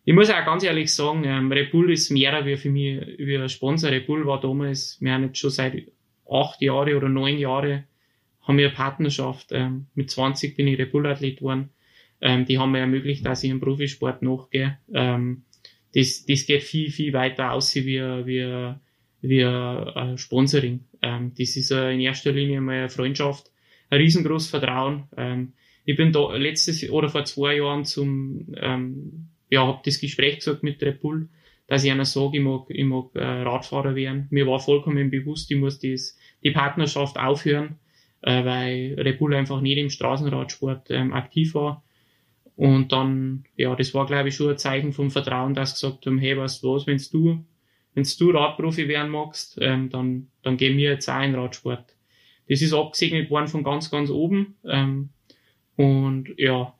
Ich muss auch ganz ehrlich sagen, ähm, Red Bull ist mehr wie für mich wie ein Sponsor. Red Bull war damals, wir haben jetzt schon seit acht Jahre oder neun Jahre haben wir eine Partnerschaft. Ähm, mit 20 bin ich Red Bull-Athlet geworden. Ähm, die haben mir ermöglicht, dass ich im Profisport nachgehe. Ähm, das, das geht viel, viel weiter aus wie, wie, wie äh, Sponsoring. Ähm, das ist äh, in erster Linie mal eine Freundschaft, ein riesengroßes Vertrauen. Ähm, ich bin da letztes oder vor zwei Jahren zum, ähm, ja, habe das Gespräch gesagt mit Red Bull, dass ich einer sage, ich mag, ich mag äh, Radfahrer werden. Mir war vollkommen bewusst, ich muss das, die Partnerschaft aufhören, äh, weil Red Bull einfach nicht im Straßenradsport ähm, aktiv war. Und dann, ja, das war, glaube ich, schon ein Zeichen vom Vertrauen, dass gesagt haben, hey, weißt du was, wenn du, wenn du Radprofi werden magst, ähm, dann, dann gehen wir jetzt auch in Radsport. Das ist abgesegnet worden von ganz, ganz oben. Ähm, und ja,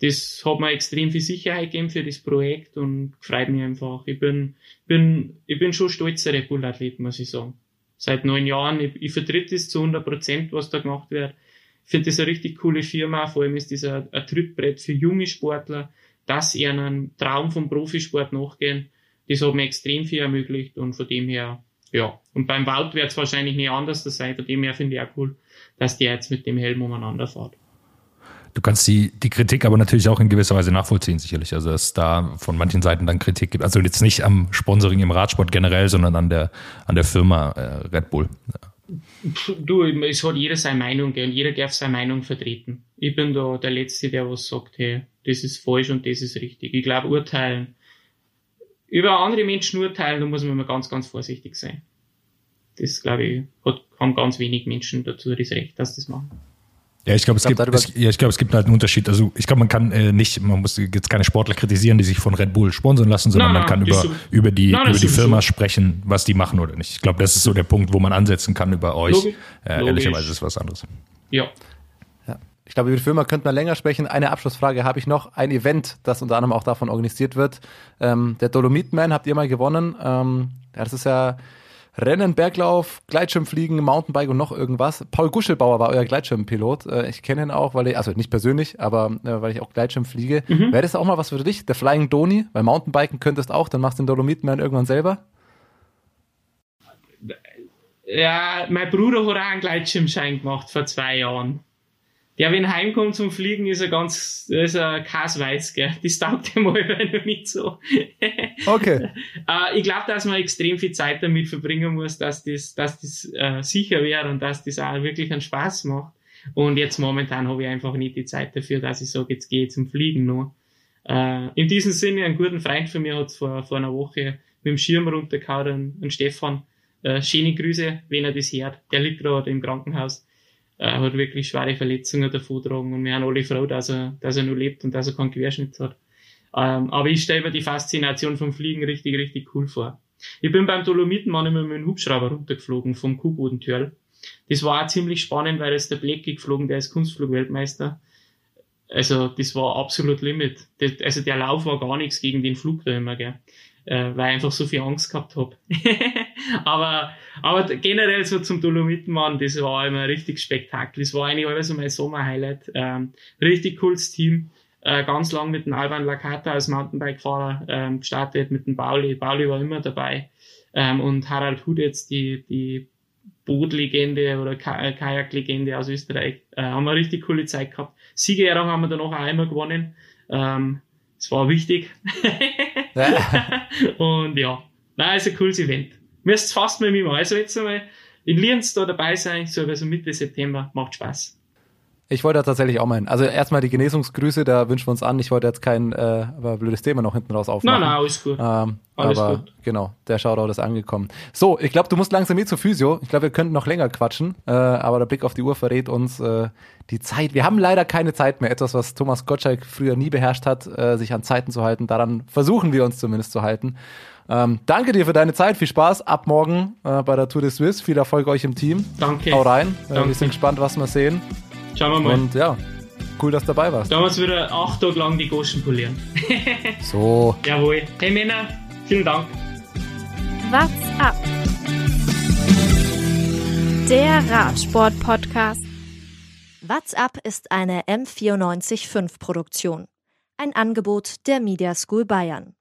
das hat mir extrem viel Sicherheit gegeben für das Projekt und freut mich einfach. Ich bin, bin, ich bin schon stolzer Red Bull-Athlet, muss ich sagen. Seit neun Jahren, ich, ich vertrete das zu 100 Prozent, was da gemacht wird. Finde das eine richtig coole Firma, vor allem ist das ein, ein Trittbrett für junge Sportler, dass sie einen Traum vom Profisport nachgehen. Das hat mir extrem viel ermöglicht und von dem her, ja. Und beim Wout wird es wahrscheinlich nicht anders sein, von dem her finde ich auch cool, dass der jetzt mit dem Helm umeinander fährt. Du kannst die, die Kritik aber natürlich auch in gewisser Weise nachvollziehen, sicherlich. Also, dass da von manchen Seiten dann Kritik gibt. Also jetzt nicht am Sponsoring im Radsport generell, sondern an der, an der Firma äh, Red Bull. Du, es hat jeder seine Meinung gell, und jeder darf seine Meinung vertreten. Ich bin da der Letzte, der was sagt, hey, das ist falsch und das ist richtig. Ich glaube, urteilen, über andere Menschen urteilen, da muss man immer ganz, ganz vorsichtig sein. Das, glaube ich, hat, haben ganz wenig Menschen dazu das Recht, dass das machen. Ja, ich glaube, es, Ich glaub, gibt, es, ja, ich glaube, es gibt halt einen Unterschied. Also ich glaube, man kann äh, nicht, man muss jetzt keine Sportler kritisieren, die sich von Red Bull sponsern lassen, sondern Nein, man kann über, so- über die, Nein, das über die Firma so. sprechen, was die machen oder nicht. Ich glaube, das ist so der Punkt, wo man ansetzen kann über euch. Logisch. Äh, Logisch. ehrlicherweise ist was anderes. Ja. Ja. Ich glaube, über die Firma könnte man länger sprechen. Eine Abschlussfrage habe ich noch. Ein Event, das unter anderem auch davon organisiert wird. Ähm, der Dolomit-Man habt ihr mal gewonnen. Ähm, ja, das ist ja Rennen, Berglauf, Gleitschirmfliegen, Mountainbike und noch irgendwas. Paul Guschelbauer war euer Gleitschirmpilot. Äh, ich kenne ihn auch, weil ich, also nicht persönlich, aber äh, weil ich auch Gleitschirm fliege. Wäre das auch mal was für dich? Der Flying Doni? Weil Mountainbiken könntest auch, dann machst du den Dolomit-Man irgendwann selber. Ja, mein Bruder hat auch einen Gleitschirmschein gemacht vor zwei Jahren. Der, wenn er heimkommt zum Fliegen, ist er ganz, ist er Kasweiß, gell. Das taugt ihm [laughs] mal noch nicht so. [laughs] Okay. Äh, ich glaube, dass man extrem viel Zeit damit verbringen muss, dass das, dass das äh, sicher wäre und dass das auch wirklich einen Spaß macht. Und jetzt momentan habe ich einfach nicht die Zeit dafür, dass ich sage, jetzt gehe ich zum Fliegen noch. Äh, in diesem Sinne, ein guter Freund von mir hat vor, vor einer Woche mit dem Schirm runtergehauen, einen Stefan. Äh, schöne Grüße, wenn er das hört. Der liegt gerade im Krankenhaus. Er hat wirklich schwere Verletzungen davontragen und wir haben alle froh, dass er, dass er nur lebt und dass er keinen Querschnitt hat. Ähm, aber ich stelle mir die Faszination vom Fliegen richtig, richtig cool vor. Ich bin beim Dolomiten manchmal mit dem Hubschrauber runtergeflogen vom Kuhbodentörl. Das war auch ziemlich spannend, weil ist der Blecki geflogen, der ist Kunstflugweltmeister. Also das war absolut Limit. Das, also der Lauf war gar nichts gegen den Flug da immer, gell. Äh, weil ich einfach so viel Angst gehabt hab. [laughs] aber, aber generell so zum Dolomitenmann, das war immer ein richtig Spektakel. Das war eigentlich alles so mein Sommerhighlight. Ähm, richtig cooles Team. Äh, ganz lang mit dem Alban Lakata als Mountainbike-Fahrer ähm, gestartet, mit dem Pauli. Pauli war immer dabei. Ähm, und Harald Hudetz, die, die Bootlegende oder äh, Kajaklegende aus Österreich. Äh, haben wir richtig coole Zeit gehabt. Siegerehrung haben wir danach auch einmal gewonnen. Ähm, es war wichtig. [laughs] [laughs] Und ja, Nein, ist ein cooles Event. Müsst fast mal mitmachen. Also jetzt einmal in Lienz da dabei sein, so also Mitte September, macht Spaß. Ich wollte tatsächlich auch meinen. Also erstmal die Genesungsgrüße, da wünschen wir uns an. Ich wollte jetzt kein äh, aber blödes Thema noch hinten raus aufmachen. Nein, nein, alles gut. Ähm, Alles aber gut. genau, der Shoutout ist angekommen. So, ich glaube, du musst langsam eh zur Physio. Ich glaube, wir könnten noch länger quatschen, äh, aber der Blick auf die Uhr verrät uns äh, die Zeit. Wir haben leider keine Zeit mehr. Etwas, was Thomas Gottschalk früher nie beherrscht hat, äh, sich an Zeiten zu halten. Daran versuchen wir uns zumindest zu halten. Ähm, danke dir für deine Zeit. Viel Spaß. Ab morgen äh, bei der Tour de Suisse. Viel Erfolg euch im Team. Danke. Hau rein. Äh, wir sind gespannt, was wir sehen. Schauen wir mal. Und ja, cool, dass du dabei warst. Da muss wieder acht Tage lang die Goschen polieren. [laughs] So. Jawohl. Hey Männer, vielen Dank. What's up? Der Radsport-Podcast. What's Up ist eine M945 Produktion. Ein Angebot der Media School Bayern.